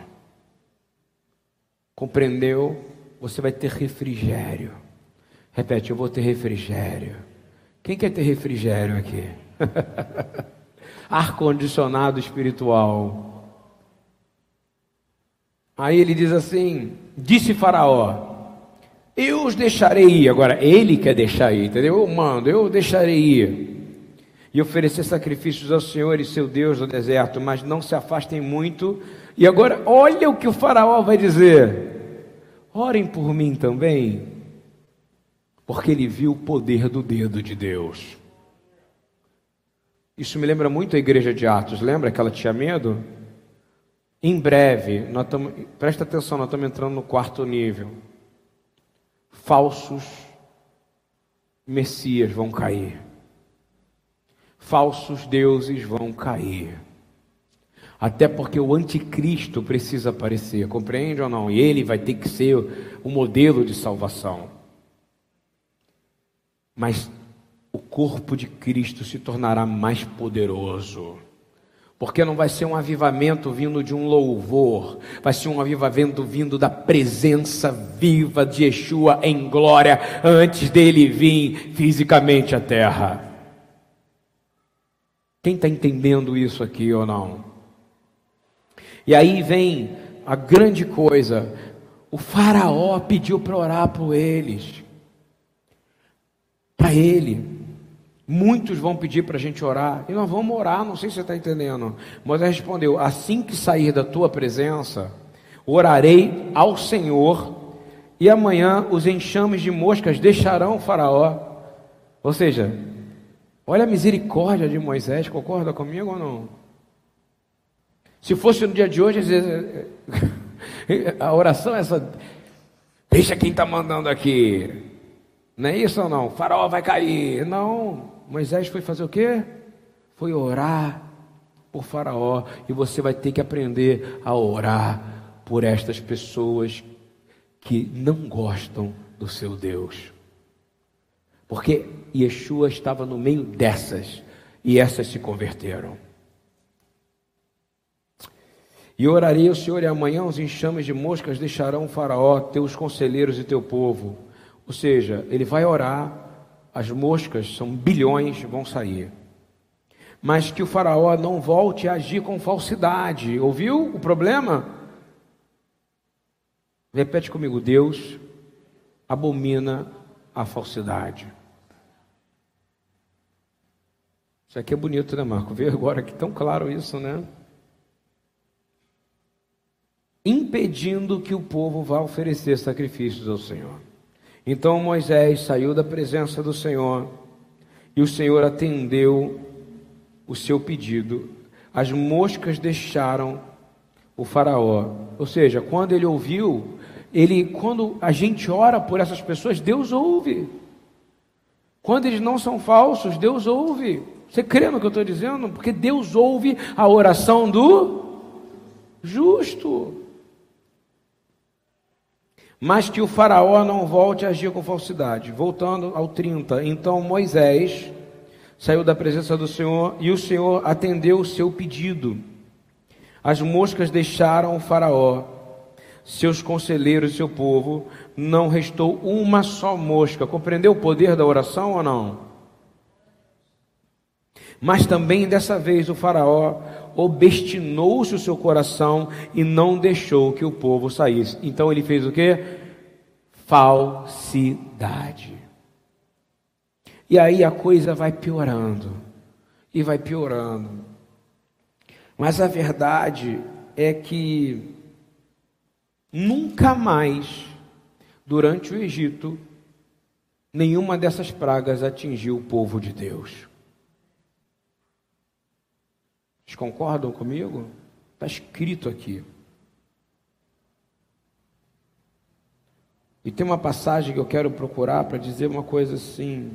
Compreendeu? Você vai ter refrigério. Repete, eu vou ter refrigério. Quem quer ter refrigério aqui? Ar-condicionado espiritual. Aí ele diz assim: Disse Faraó: Eu os deixarei ir. Agora, ele quer deixar ir, entendeu? Eu mando, eu deixarei ir. E oferecer sacrifícios ao Senhor e seu Deus no deserto, mas não se afastem muito. E agora, olha o que o Faraó vai dizer: Orem por mim também porque ele viu o poder do dedo de Deus. Isso me lembra muito a igreja de Atos, lembra que ela tinha medo? Em breve, nós tamo, presta atenção, nós estamos entrando no quarto nível. Falsos messias vão cair. Falsos deuses vão cair. Até porque o anticristo precisa aparecer, compreende ou não? E ele vai ter que ser o modelo de salvação mas o corpo de Cristo se tornará mais poderoso. Porque não vai ser um avivamento vindo de um louvor, vai ser um avivamento vindo da presença viva de Yeshua em glória, antes dele vir fisicamente à terra. Quem está entendendo isso aqui ou não? E aí vem a grande coisa: o Faraó pediu para orar por eles para Ele. Muitos vão pedir para a gente orar, e nós vamos orar, não sei se você está entendendo. Moisés respondeu: Assim que sair da tua presença, orarei ao Senhor, e amanhã os enxames de moscas deixarão Faraó. Ou seja, olha a misericórdia de Moisés, concorda comigo ou não? Se fosse no dia de hoje, a oração é essa: deixa quem está mandando aqui. Não é isso ou não? O faraó vai cair. Não. Moisés foi fazer o quê? Foi orar por Faraó. E você vai ter que aprender a orar por estas pessoas que não gostam do seu Deus. Porque Yeshua estava no meio dessas. E essas se converteram. E orarei ao Senhor, e amanhã os enxames de moscas deixarão o Faraó, teus conselheiros e teu povo ou seja, ele vai orar, as moscas, são bilhões, vão sair. Mas que o faraó não volte a agir com falsidade. Ouviu o problema? Repete comigo: Deus abomina a falsidade. Isso aqui é bonito, né, Marco? Vê agora que tão claro isso, né? Impedindo que o povo vá oferecer sacrifícios ao Senhor. Então Moisés saiu da presença do Senhor e o Senhor atendeu o seu pedido. As moscas deixaram o faraó. Ou seja, quando ele ouviu, ele quando a gente ora por essas pessoas, Deus ouve. Quando eles não são falsos, Deus ouve. Você crê no que eu estou dizendo? Porque Deus ouve a oração do justo mas que o faraó não volte a agir com falsidade. Voltando ao 30. Então Moisés saiu da presença do Senhor e o Senhor atendeu o seu pedido. As moscas deixaram o faraó, seus conselheiros e seu povo, não restou uma só mosca. Compreendeu o poder da oração ou não? Mas também dessa vez o faraó obstinou-se o seu coração e não deixou que o povo saísse. Então ele fez o que? Falsidade. E aí a coisa vai piorando, e vai piorando. Mas a verdade é que nunca mais, durante o Egito, nenhuma dessas pragas atingiu o povo de Deus. Vocês concordam comigo? Está escrito aqui. E tem uma passagem que eu quero procurar para dizer uma coisa assim,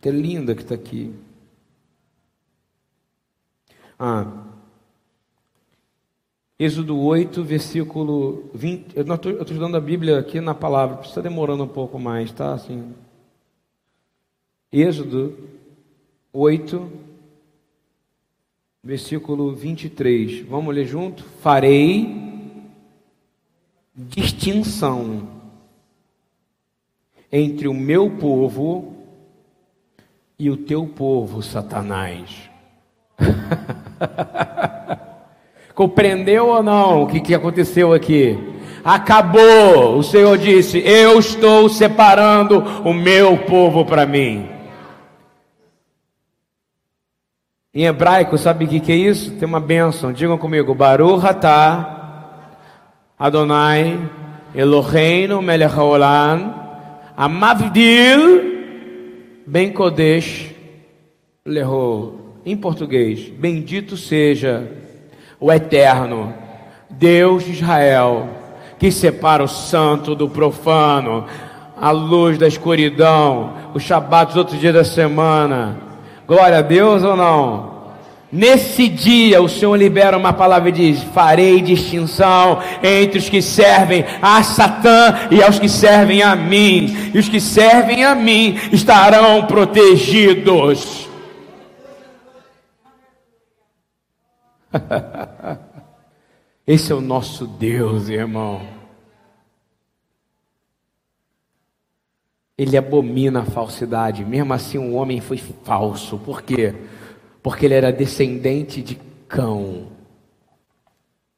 que é linda que está aqui. Ah, Êxodo 8, versículo 20. Eu estou estudando a Bíblia aqui na palavra, está demorando um pouco mais, tá? Assim. Êxodo 8, versículo 23. Vamos ler junto? Farei distinção entre o meu povo e o teu povo, Satanás. Compreendeu ou não o que, que aconteceu aqui? Acabou. O Senhor disse: Eu estou separando o meu povo para mim. Em hebraico, sabe o que, que é isso? Tem uma bênção. Digam comigo: Baruch atah Adonai Eloheinu melech haolam amavdil ben kodesh leho. Em português, bendito seja o eterno Deus de Israel, que separa o santo do profano, a luz da escuridão, os shabat, os outros dias da semana Glória a Deus ou não? Nesse dia o Senhor libera uma palavra e diz: Farei distinção entre os que servem a Satã e aos que servem a mim, e os que servem a mim estarão protegidos. Esse é o nosso Deus, irmão. Ele abomina a falsidade. Mesmo assim, o um homem foi falso. Por quê? Porque ele era descendente de cão.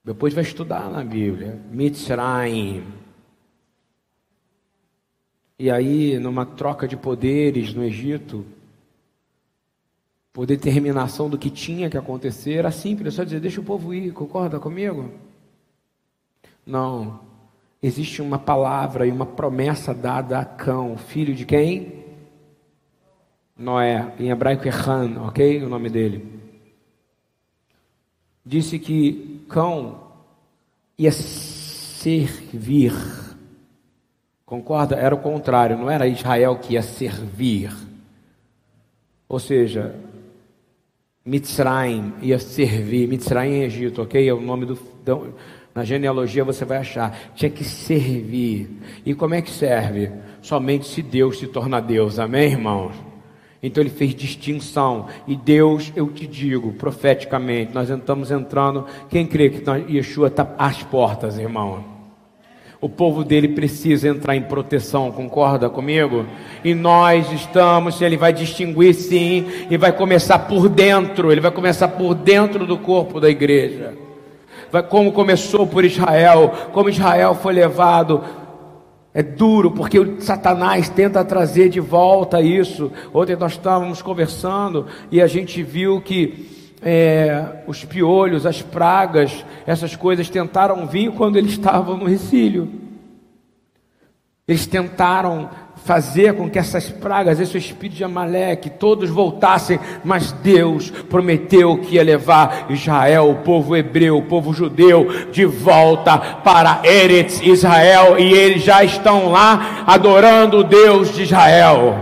Depois vai estudar na Bíblia. Mitzrayim. E aí, numa troca de poderes no Egito, por determinação do que tinha que acontecer, era simples, só dizer, deixa o povo ir, concorda comigo? Não existe uma palavra e uma promessa dada a Cão, filho de quem? Noé, em hebraico é Han, ok? O nome dele. Disse que Cão ia servir. Concorda? Era o contrário, não era Israel que ia servir. Ou seja, Mitzrayim ia servir. Mitzrayim é Egito, ok? É o nome do na genealogia você vai achar, tinha que servir. E como é que serve? Somente se Deus se torna Deus, amém, irmãos? Então ele fez distinção. E Deus, eu te digo, profeticamente, nós estamos entrando. Quem crê que Yeshua está às portas, irmão? O povo dele precisa entrar em proteção, concorda comigo? E nós estamos, ele vai distinguir sim, e vai começar por dentro, ele vai começar por dentro do corpo da igreja como começou por Israel, como Israel foi levado. É duro, porque o Satanás tenta trazer de volta isso. Ontem nós estávamos conversando e a gente viu que é, os piolhos, as pragas, essas coisas tentaram vir quando eles estavam no recílio. Eles tentaram fazer com que essas pragas, esse espírito de Amaleque, todos voltassem, mas Deus prometeu que ia levar Israel, o povo hebreu, o povo judeu, de volta para Eretz Israel, e eles já estão lá adorando o Deus de Israel.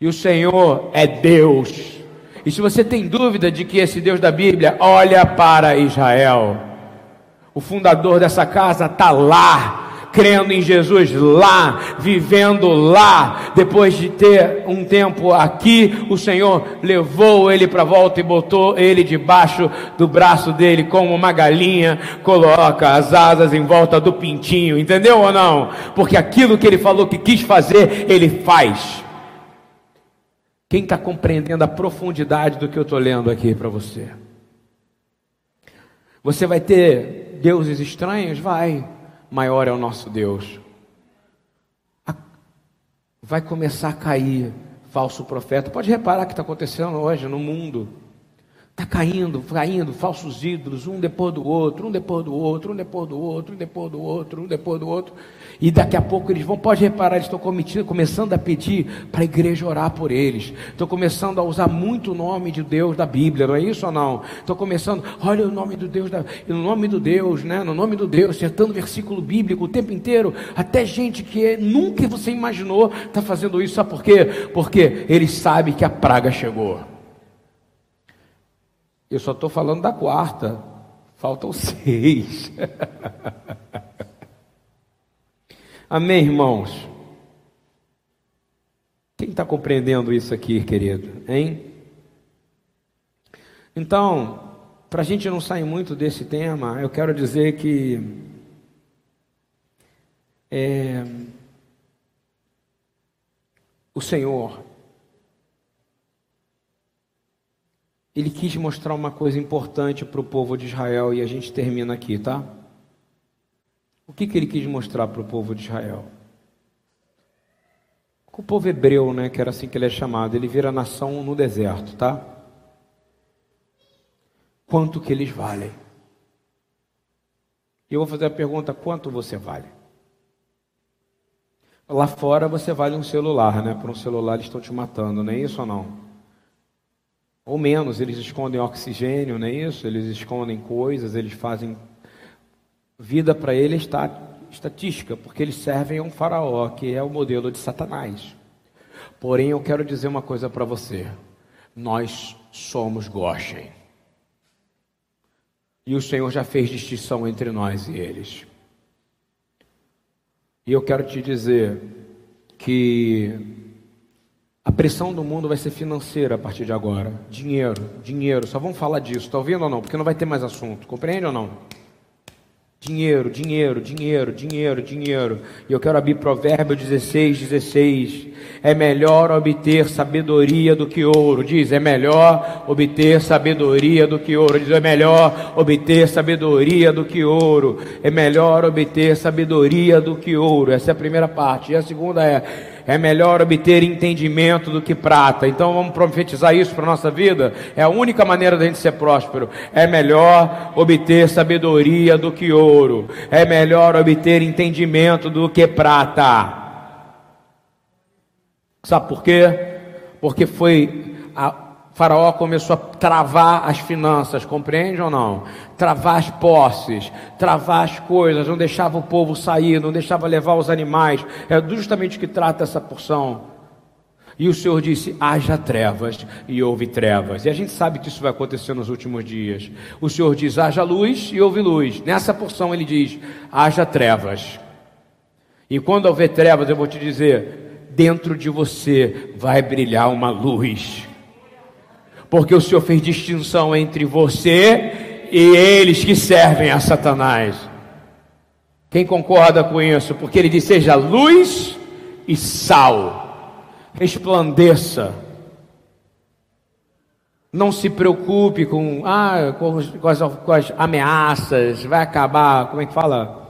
E o Senhor é Deus. E se você tem dúvida de que esse Deus da Bíblia, olha para Israel. O fundador dessa casa está lá crendo em Jesus lá, vivendo lá. Depois de ter um tempo aqui, o Senhor levou ele para volta e botou ele debaixo do braço dele, como uma galinha coloca as asas em volta do pintinho, entendeu ou não? Porque aquilo que ele falou que quis fazer, ele faz. Quem está compreendendo a profundidade do que eu estou lendo aqui para você? Você vai ter deuses estranhos? Vai. Maior é o nosso Deus. Vai começar a cair falso profeta. Pode reparar que está acontecendo hoje no mundo. Está caindo, caindo, falsos ídolos, um depois do outro, um depois do outro, um depois do outro, um depois do outro, um depois do outro. E daqui a pouco eles vão, pode reparar, eles estão começando a pedir para a igreja orar por eles. Estão começando a usar muito o nome de Deus da Bíblia, não é isso ou não? Estão começando, olha o nome do Deus, da, no nome do Deus, né? No nome do Deus, acertando versículo bíblico o tempo inteiro. Até gente que nunca você imaginou está fazendo isso. Sabe por quê? Porque eles sabem que a praga chegou. Eu só estou falando da quarta, faltam seis. Amém, irmãos? Quem está compreendendo isso aqui, querido? Hein? Então, para a gente não sair muito desse tema, eu quero dizer que é, o Senhor ele quis mostrar uma coisa importante para o povo de Israel e a gente termina aqui, tá? O que, que ele quis mostrar para o povo de Israel? O povo hebreu, né, que era assim que ele é chamado, ele vira nação no deserto, tá? Quanto que eles valem? Eu vou fazer a pergunta: quanto você vale? Lá fora você vale um celular, né? Por um celular eles estão te matando, não é isso ou não? Ou menos, eles escondem oxigênio, não é isso? Eles escondem coisas, eles fazem. Vida para ele está estatística, porque eles servem a um faraó, que é o modelo de Satanás. Porém, eu quero dizer uma coisa para você: nós somos Goshen. E o Senhor já fez distinção entre nós e eles. E eu quero te dizer que a pressão do mundo vai ser financeira a partir de agora. Dinheiro, dinheiro. Só vamos falar disso. Está ouvindo ou não? Porque não vai ter mais assunto. Compreende ou não? Dinheiro, dinheiro, dinheiro, dinheiro, dinheiro. E eu quero abrir Provérbio 16, 16. É melhor obter sabedoria do que ouro. Diz, é melhor obter sabedoria do que ouro. Diz, é melhor obter sabedoria do que ouro. É melhor obter sabedoria do que ouro. Essa é a primeira parte. E a segunda é é melhor obter entendimento do que prata. Então vamos profetizar isso para a nossa vida? É a única maneira da gente ser próspero. É melhor obter sabedoria do que ouro. É melhor obter entendimento do que prata. Sabe por quê? Porque foi Faraó começou a travar as finanças, compreende ou não? Travar as posses, travar as coisas, não deixava o povo sair, não deixava levar os animais. É justamente o que trata essa porção. E o Senhor disse: haja trevas, e houve trevas. E a gente sabe que isso vai acontecer nos últimos dias. O Senhor diz: haja luz, e houve luz. Nessa porção ele diz: haja trevas. E quando houver trevas, eu vou te dizer: dentro de você vai brilhar uma luz porque o Senhor fez distinção entre você e eles que servem a Satanás. Quem concorda com isso? Porque ele diz: seja luz e sal, resplandeça. Não se preocupe com, ah, com, com, as, com as ameaças, vai acabar, como é que fala?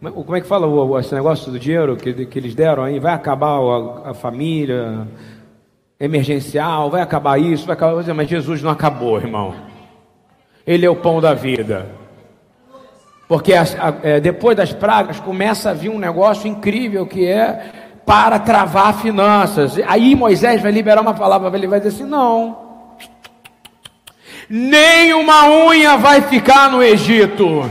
Como é que fala esse negócio do dinheiro que, que eles deram aí? Vai acabar a, a família, emergencial, vai acabar isso, vai acabar isso, mas Jesus não acabou, irmão. Ele é o pão da vida. Porque a, é, depois das pragas começa a vir um negócio incrível que é para travar finanças. Aí Moisés vai liberar uma palavra, ele vai dizer assim: não, nem uma unha vai ficar no Egito.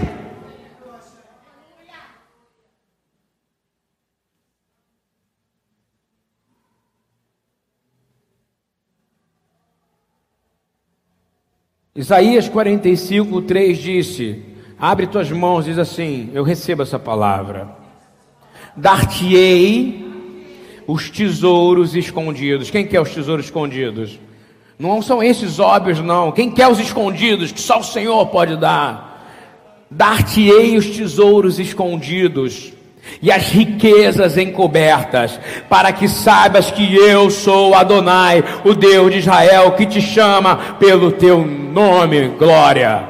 Isaías 45, 3 disse: Abre tuas mãos, diz assim: Eu recebo essa palavra. Dar-te-ei os tesouros escondidos. Quem quer os tesouros escondidos? Não são esses óbvios, não. Quem quer os escondidos, que só o Senhor pode dar? Dar-te-ei os tesouros escondidos e as riquezas encobertas, para que saibas que eu sou Adonai, o Deus de Israel, que te chama pelo teu nome, glória.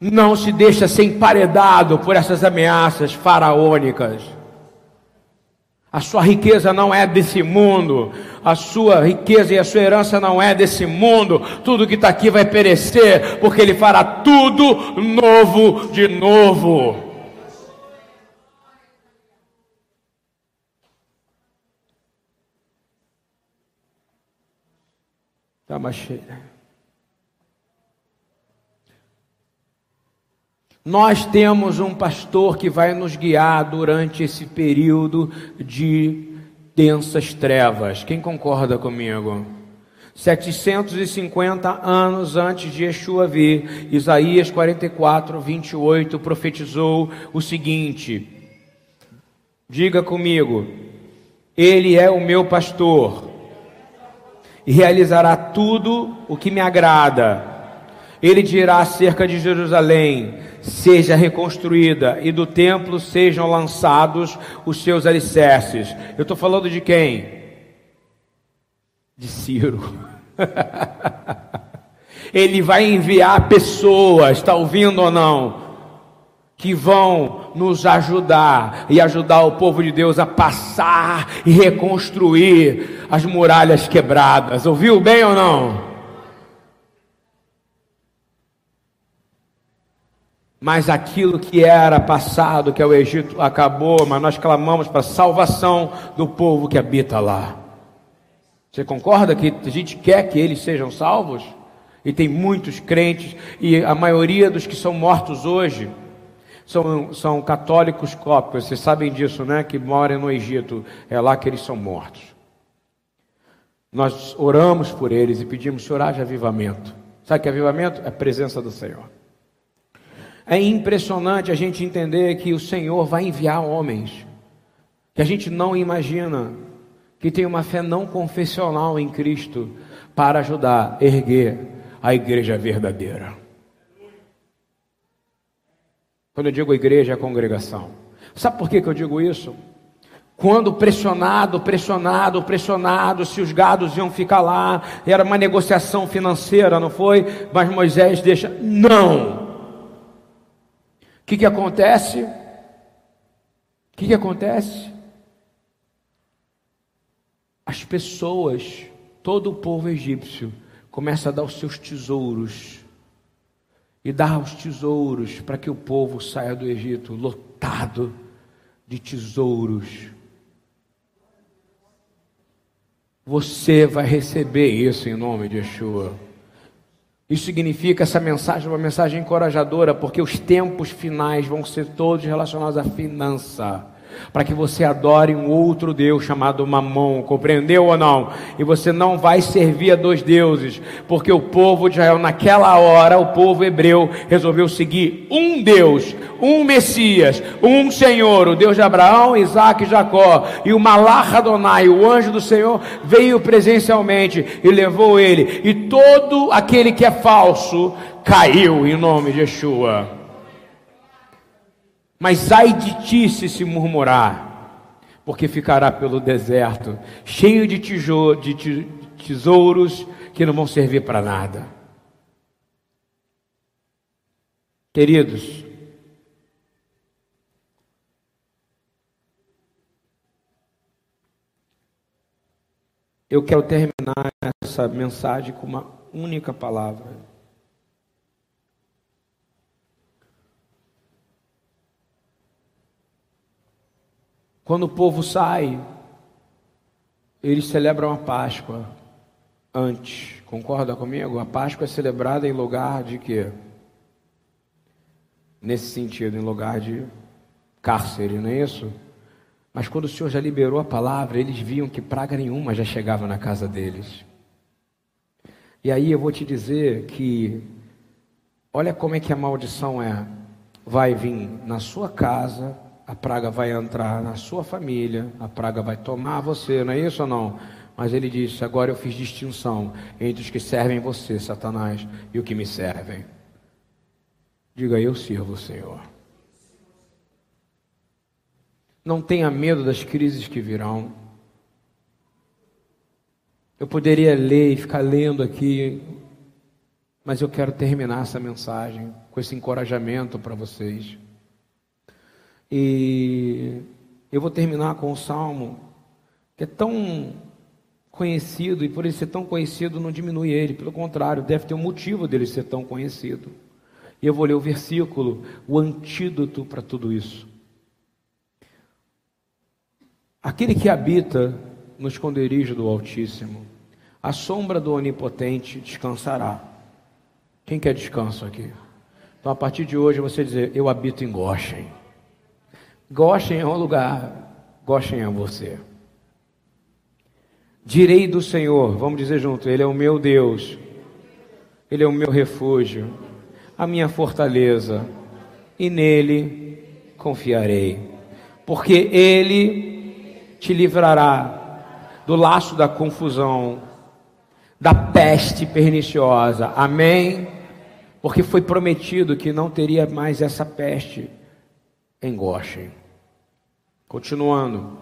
Não se deixa ser emparedado por essas ameaças faraônicas. A sua riqueza não é desse mundo, a sua riqueza e a sua herança não é desse mundo. Tudo que está aqui vai perecer, porque Ele fará tudo novo de novo. Está mais. Nós temos um pastor que vai nos guiar durante esse período de densas trevas. Quem concorda comigo? 750 anos antes de Yeshua vir, Isaías 44, 28 profetizou o seguinte: Diga comigo, Ele é o meu pastor e realizará tudo o que me agrada. Ele dirá acerca de Jerusalém: seja reconstruída e do templo sejam lançados os seus alicerces. Eu estou falando de quem? De Ciro. Ele vai enviar pessoas, está ouvindo ou não? Que vão nos ajudar e ajudar o povo de Deus a passar e reconstruir as muralhas quebradas. Ouviu bem ou não? Mas aquilo que era passado, que é o Egito, acabou, mas nós clamamos para a salvação do povo que habita lá. Você concorda que a gente quer que eles sejam salvos? E tem muitos crentes, e a maioria dos que são mortos hoje são, são católicos cópicos, vocês sabem disso, né? Que moram no Egito, é lá que eles são mortos. Nós oramos por eles e pedimos, Senhor, haja avivamento. Sabe que avivamento? É a presença do Senhor. É impressionante a gente entender que o Senhor vai enviar homens que a gente não imagina, que tem uma fé não confessional em Cristo para ajudar a erguer a igreja verdadeira. Quando eu digo igreja, é congregação. Sabe por que, que eu digo isso? Quando pressionado, pressionado, pressionado, se os gados iam ficar lá, era uma negociação financeira, não foi? Mas Moisés deixa, não! O que, que acontece? O que, que acontece? As pessoas, todo o povo egípcio, começa a dar os seus tesouros e dar os tesouros para que o povo saia do Egito lotado de tesouros. Você vai receber isso em nome de Yeshua. Isso significa essa mensagem, uma mensagem encorajadora, porque os tempos finais vão ser todos relacionados à finança para que você adore um outro Deus chamado Mamon, compreendeu ou não? E você não vai servir a dois deuses, porque o povo de Israel, naquela hora, o povo hebreu resolveu seguir um Deus, um Messias, um Senhor, o Deus de Abraão, Isaac e Jacó, e o Malach Adonai, o anjo do Senhor, veio presencialmente e levou ele, e todo aquele que é falso caiu em nome de Yeshua. Mas ai de ti se se murmurar, porque ficará pelo deserto, cheio de, tijo, de tesouros que não vão servir para nada. Queridos, eu quero terminar essa mensagem com uma única palavra. Quando o povo sai, eles celebram a Páscoa antes. Concorda comigo? A Páscoa é celebrada em lugar de quê? Nesse sentido, em lugar de cárcere, não é isso? Mas quando o Senhor já liberou a palavra, eles viam que praga nenhuma já chegava na casa deles. E aí eu vou te dizer que, olha como é que a maldição é. Vai vir na sua casa, a praga vai entrar na sua família, a praga vai tomar você, não é isso ou não? Mas ele disse: Agora eu fiz distinção entre os que servem você, Satanás, e os que me servem. Diga: Eu sirvo o Senhor. Não tenha medo das crises que virão. Eu poderia ler e ficar lendo aqui, mas eu quero terminar essa mensagem com esse encorajamento para vocês. E eu vou terminar com um salmo que é tão conhecido, e por ele ser tão conhecido não diminui ele, pelo contrário, deve ter um motivo dele ser tão conhecido. E eu vou ler o versículo, o antídoto para tudo isso. Aquele que habita no esconderijo do Altíssimo, a sombra do Onipotente descansará. Quem quer descanso aqui? Então, a partir de hoje, você dizer: Eu habito em Goshen. Goshen é um lugar, Goshen é você. Direi do Senhor, vamos dizer junto: Ele é o meu Deus, Ele é o meu refúgio, a minha fortaleza, e nele confiarei, porque Ele te livrará do laço da confusão, da peste perniciosa. Amém? Porque foi prometido que não teria mais essa peste em. Continuando.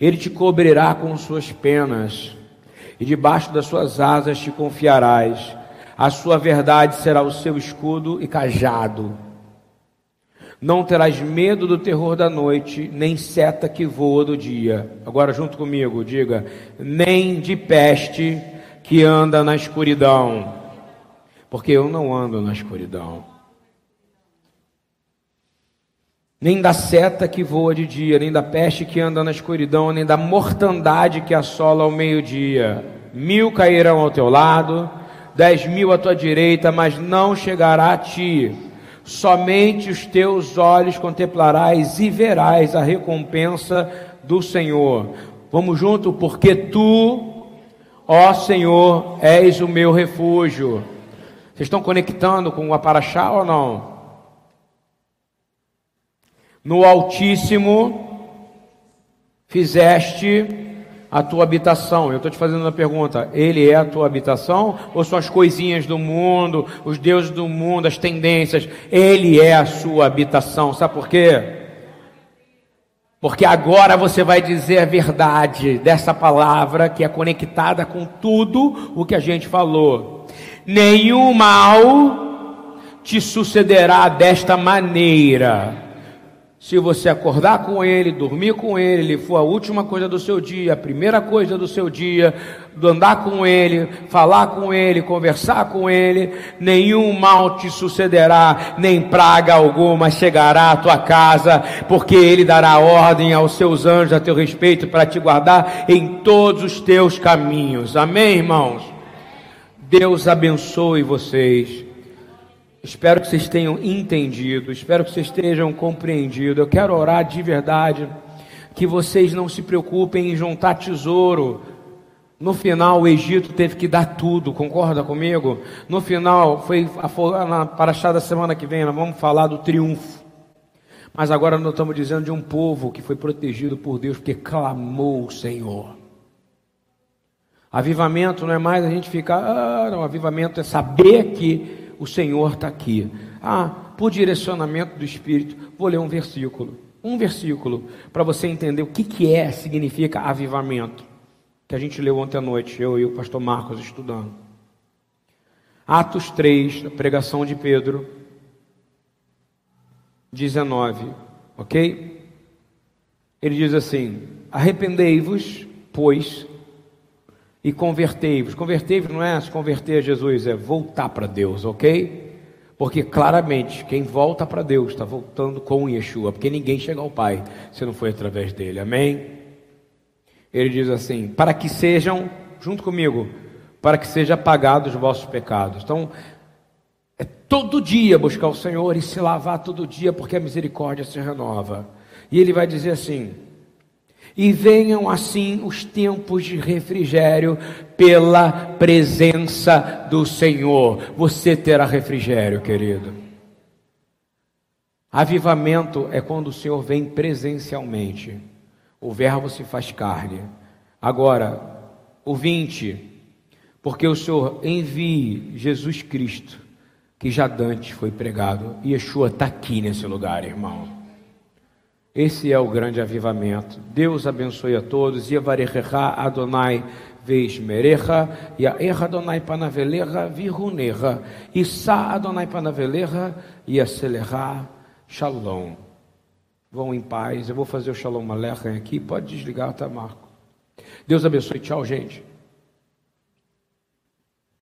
Ele te cobrirá com suas penas, e debaixo das suas asas te confiarás. A sua verdade será o seu escudo e cajado. Não terás medo do terror da noite, nem seta que voa do dia. Agora, junto comigo, diga: nem de peste que anda na escuridão, porque eu não ando na escuridão. Nem da seta que voa de dia, nem da peste que anda na escuridão, nem da mortandade que assola ao meio-dia. Mil cairão ao teu lado, dez mil à tua direita, mas não chegará a ti somente os teus olhos contemplarás e verás a recompensa do Senhor. Vamos junto, porque tu, ó Senhor, és o meu refúgio. Vocês estão conectando com o Aparaxá ou não? No Altíssimo fizeste a tua habitação. Eu estou te fazendo uma pergunta: Ele é a tua habitação? Ou são as coisinhas do mundo, os deuses do mundo, as tendências? Ele é a sua habitação. Sabe por quê? Porque agora você vai dizer a verdade dessa palavra que é conectada com tudo o que a gente falou. Nenhum mal te sucederá desta maneira se você acordar com ele, dormir com ele, ele for a última coisa do seu dia, a primeira coisa do seu dia, andar com ele, falar com ele, conversar com ele, nenhum mal te sucederá, nem praga alguma chegará à tua casa, porque ele dará ordem aos seus anjos a teu respeito para te guardar em todos os teus caminhos. Amém, irmãos? Deus abençoe vocês. Espero que vocês tenham entendido, espero que vocês estejam compreendido. Eu quero orar de verdade, que vocês não se preocupem em juntar tesouro. No final, o Egito teve que dar tudo, concorda comigo? No final, foi na paraxá da semana que vem, nós vamos falar do triunfo. Mas agora nós estamos dizendo de um povo que foi protegido por Deus, porque clamou o Senhor. Avivamento não é mais a gente ficar, ah, não, avivamento é saber que o Senhor está aqui. Ah, por direcionamento do Espírito, vou ler um versículo. Um versículo para você entender o que, que é, significa avivamento. Que a gente leu ontem à noite, eu e o pastor Marcos estudando. Atos 3, a pregação de Pedro, 19, ok? Ele diz assim: Arrependei-vos, pois, e convertei-vos. Convertei-vos não é se converter a Jesus, é voltar para Deus, ok? Porque claramente quem volta para Deus está voltando com Yeshua, porque ninguém chega ao Pai se não foi através dele, amém? Ele diz assim: para que sejam, junto comigo, para que sejam apagados os vossos pecados. Então, é todo dia buscar o Senhor e se lavar todo dia, porque a misericórdia se renova. E ele vai dizer assim: e venham assim os tempos de refrigério pela presença do Senhor. Você terá refrigério, querido. Avivamento é quando o Senhor vem presencialmente. O Verbo se faz carne. Agora, o 20, porque o Senhor envie Jesus Cristo, que já Dante foi pregado. Yeshua está aqui nesse lugar, irmão. Esse é o grande avivamento. Deus abençoe a todos. Yevarechecha Adonai veishmerecha, Yaecha Adonai panavelecha virunecha, Issa Adonai panavelecha, Yaselecha Shalom. Vão em paz. Eu vou fazer o Shalom Aleichem aqui. Pode desligar, tá, Marco? Deus abençoe. Tchau, gente.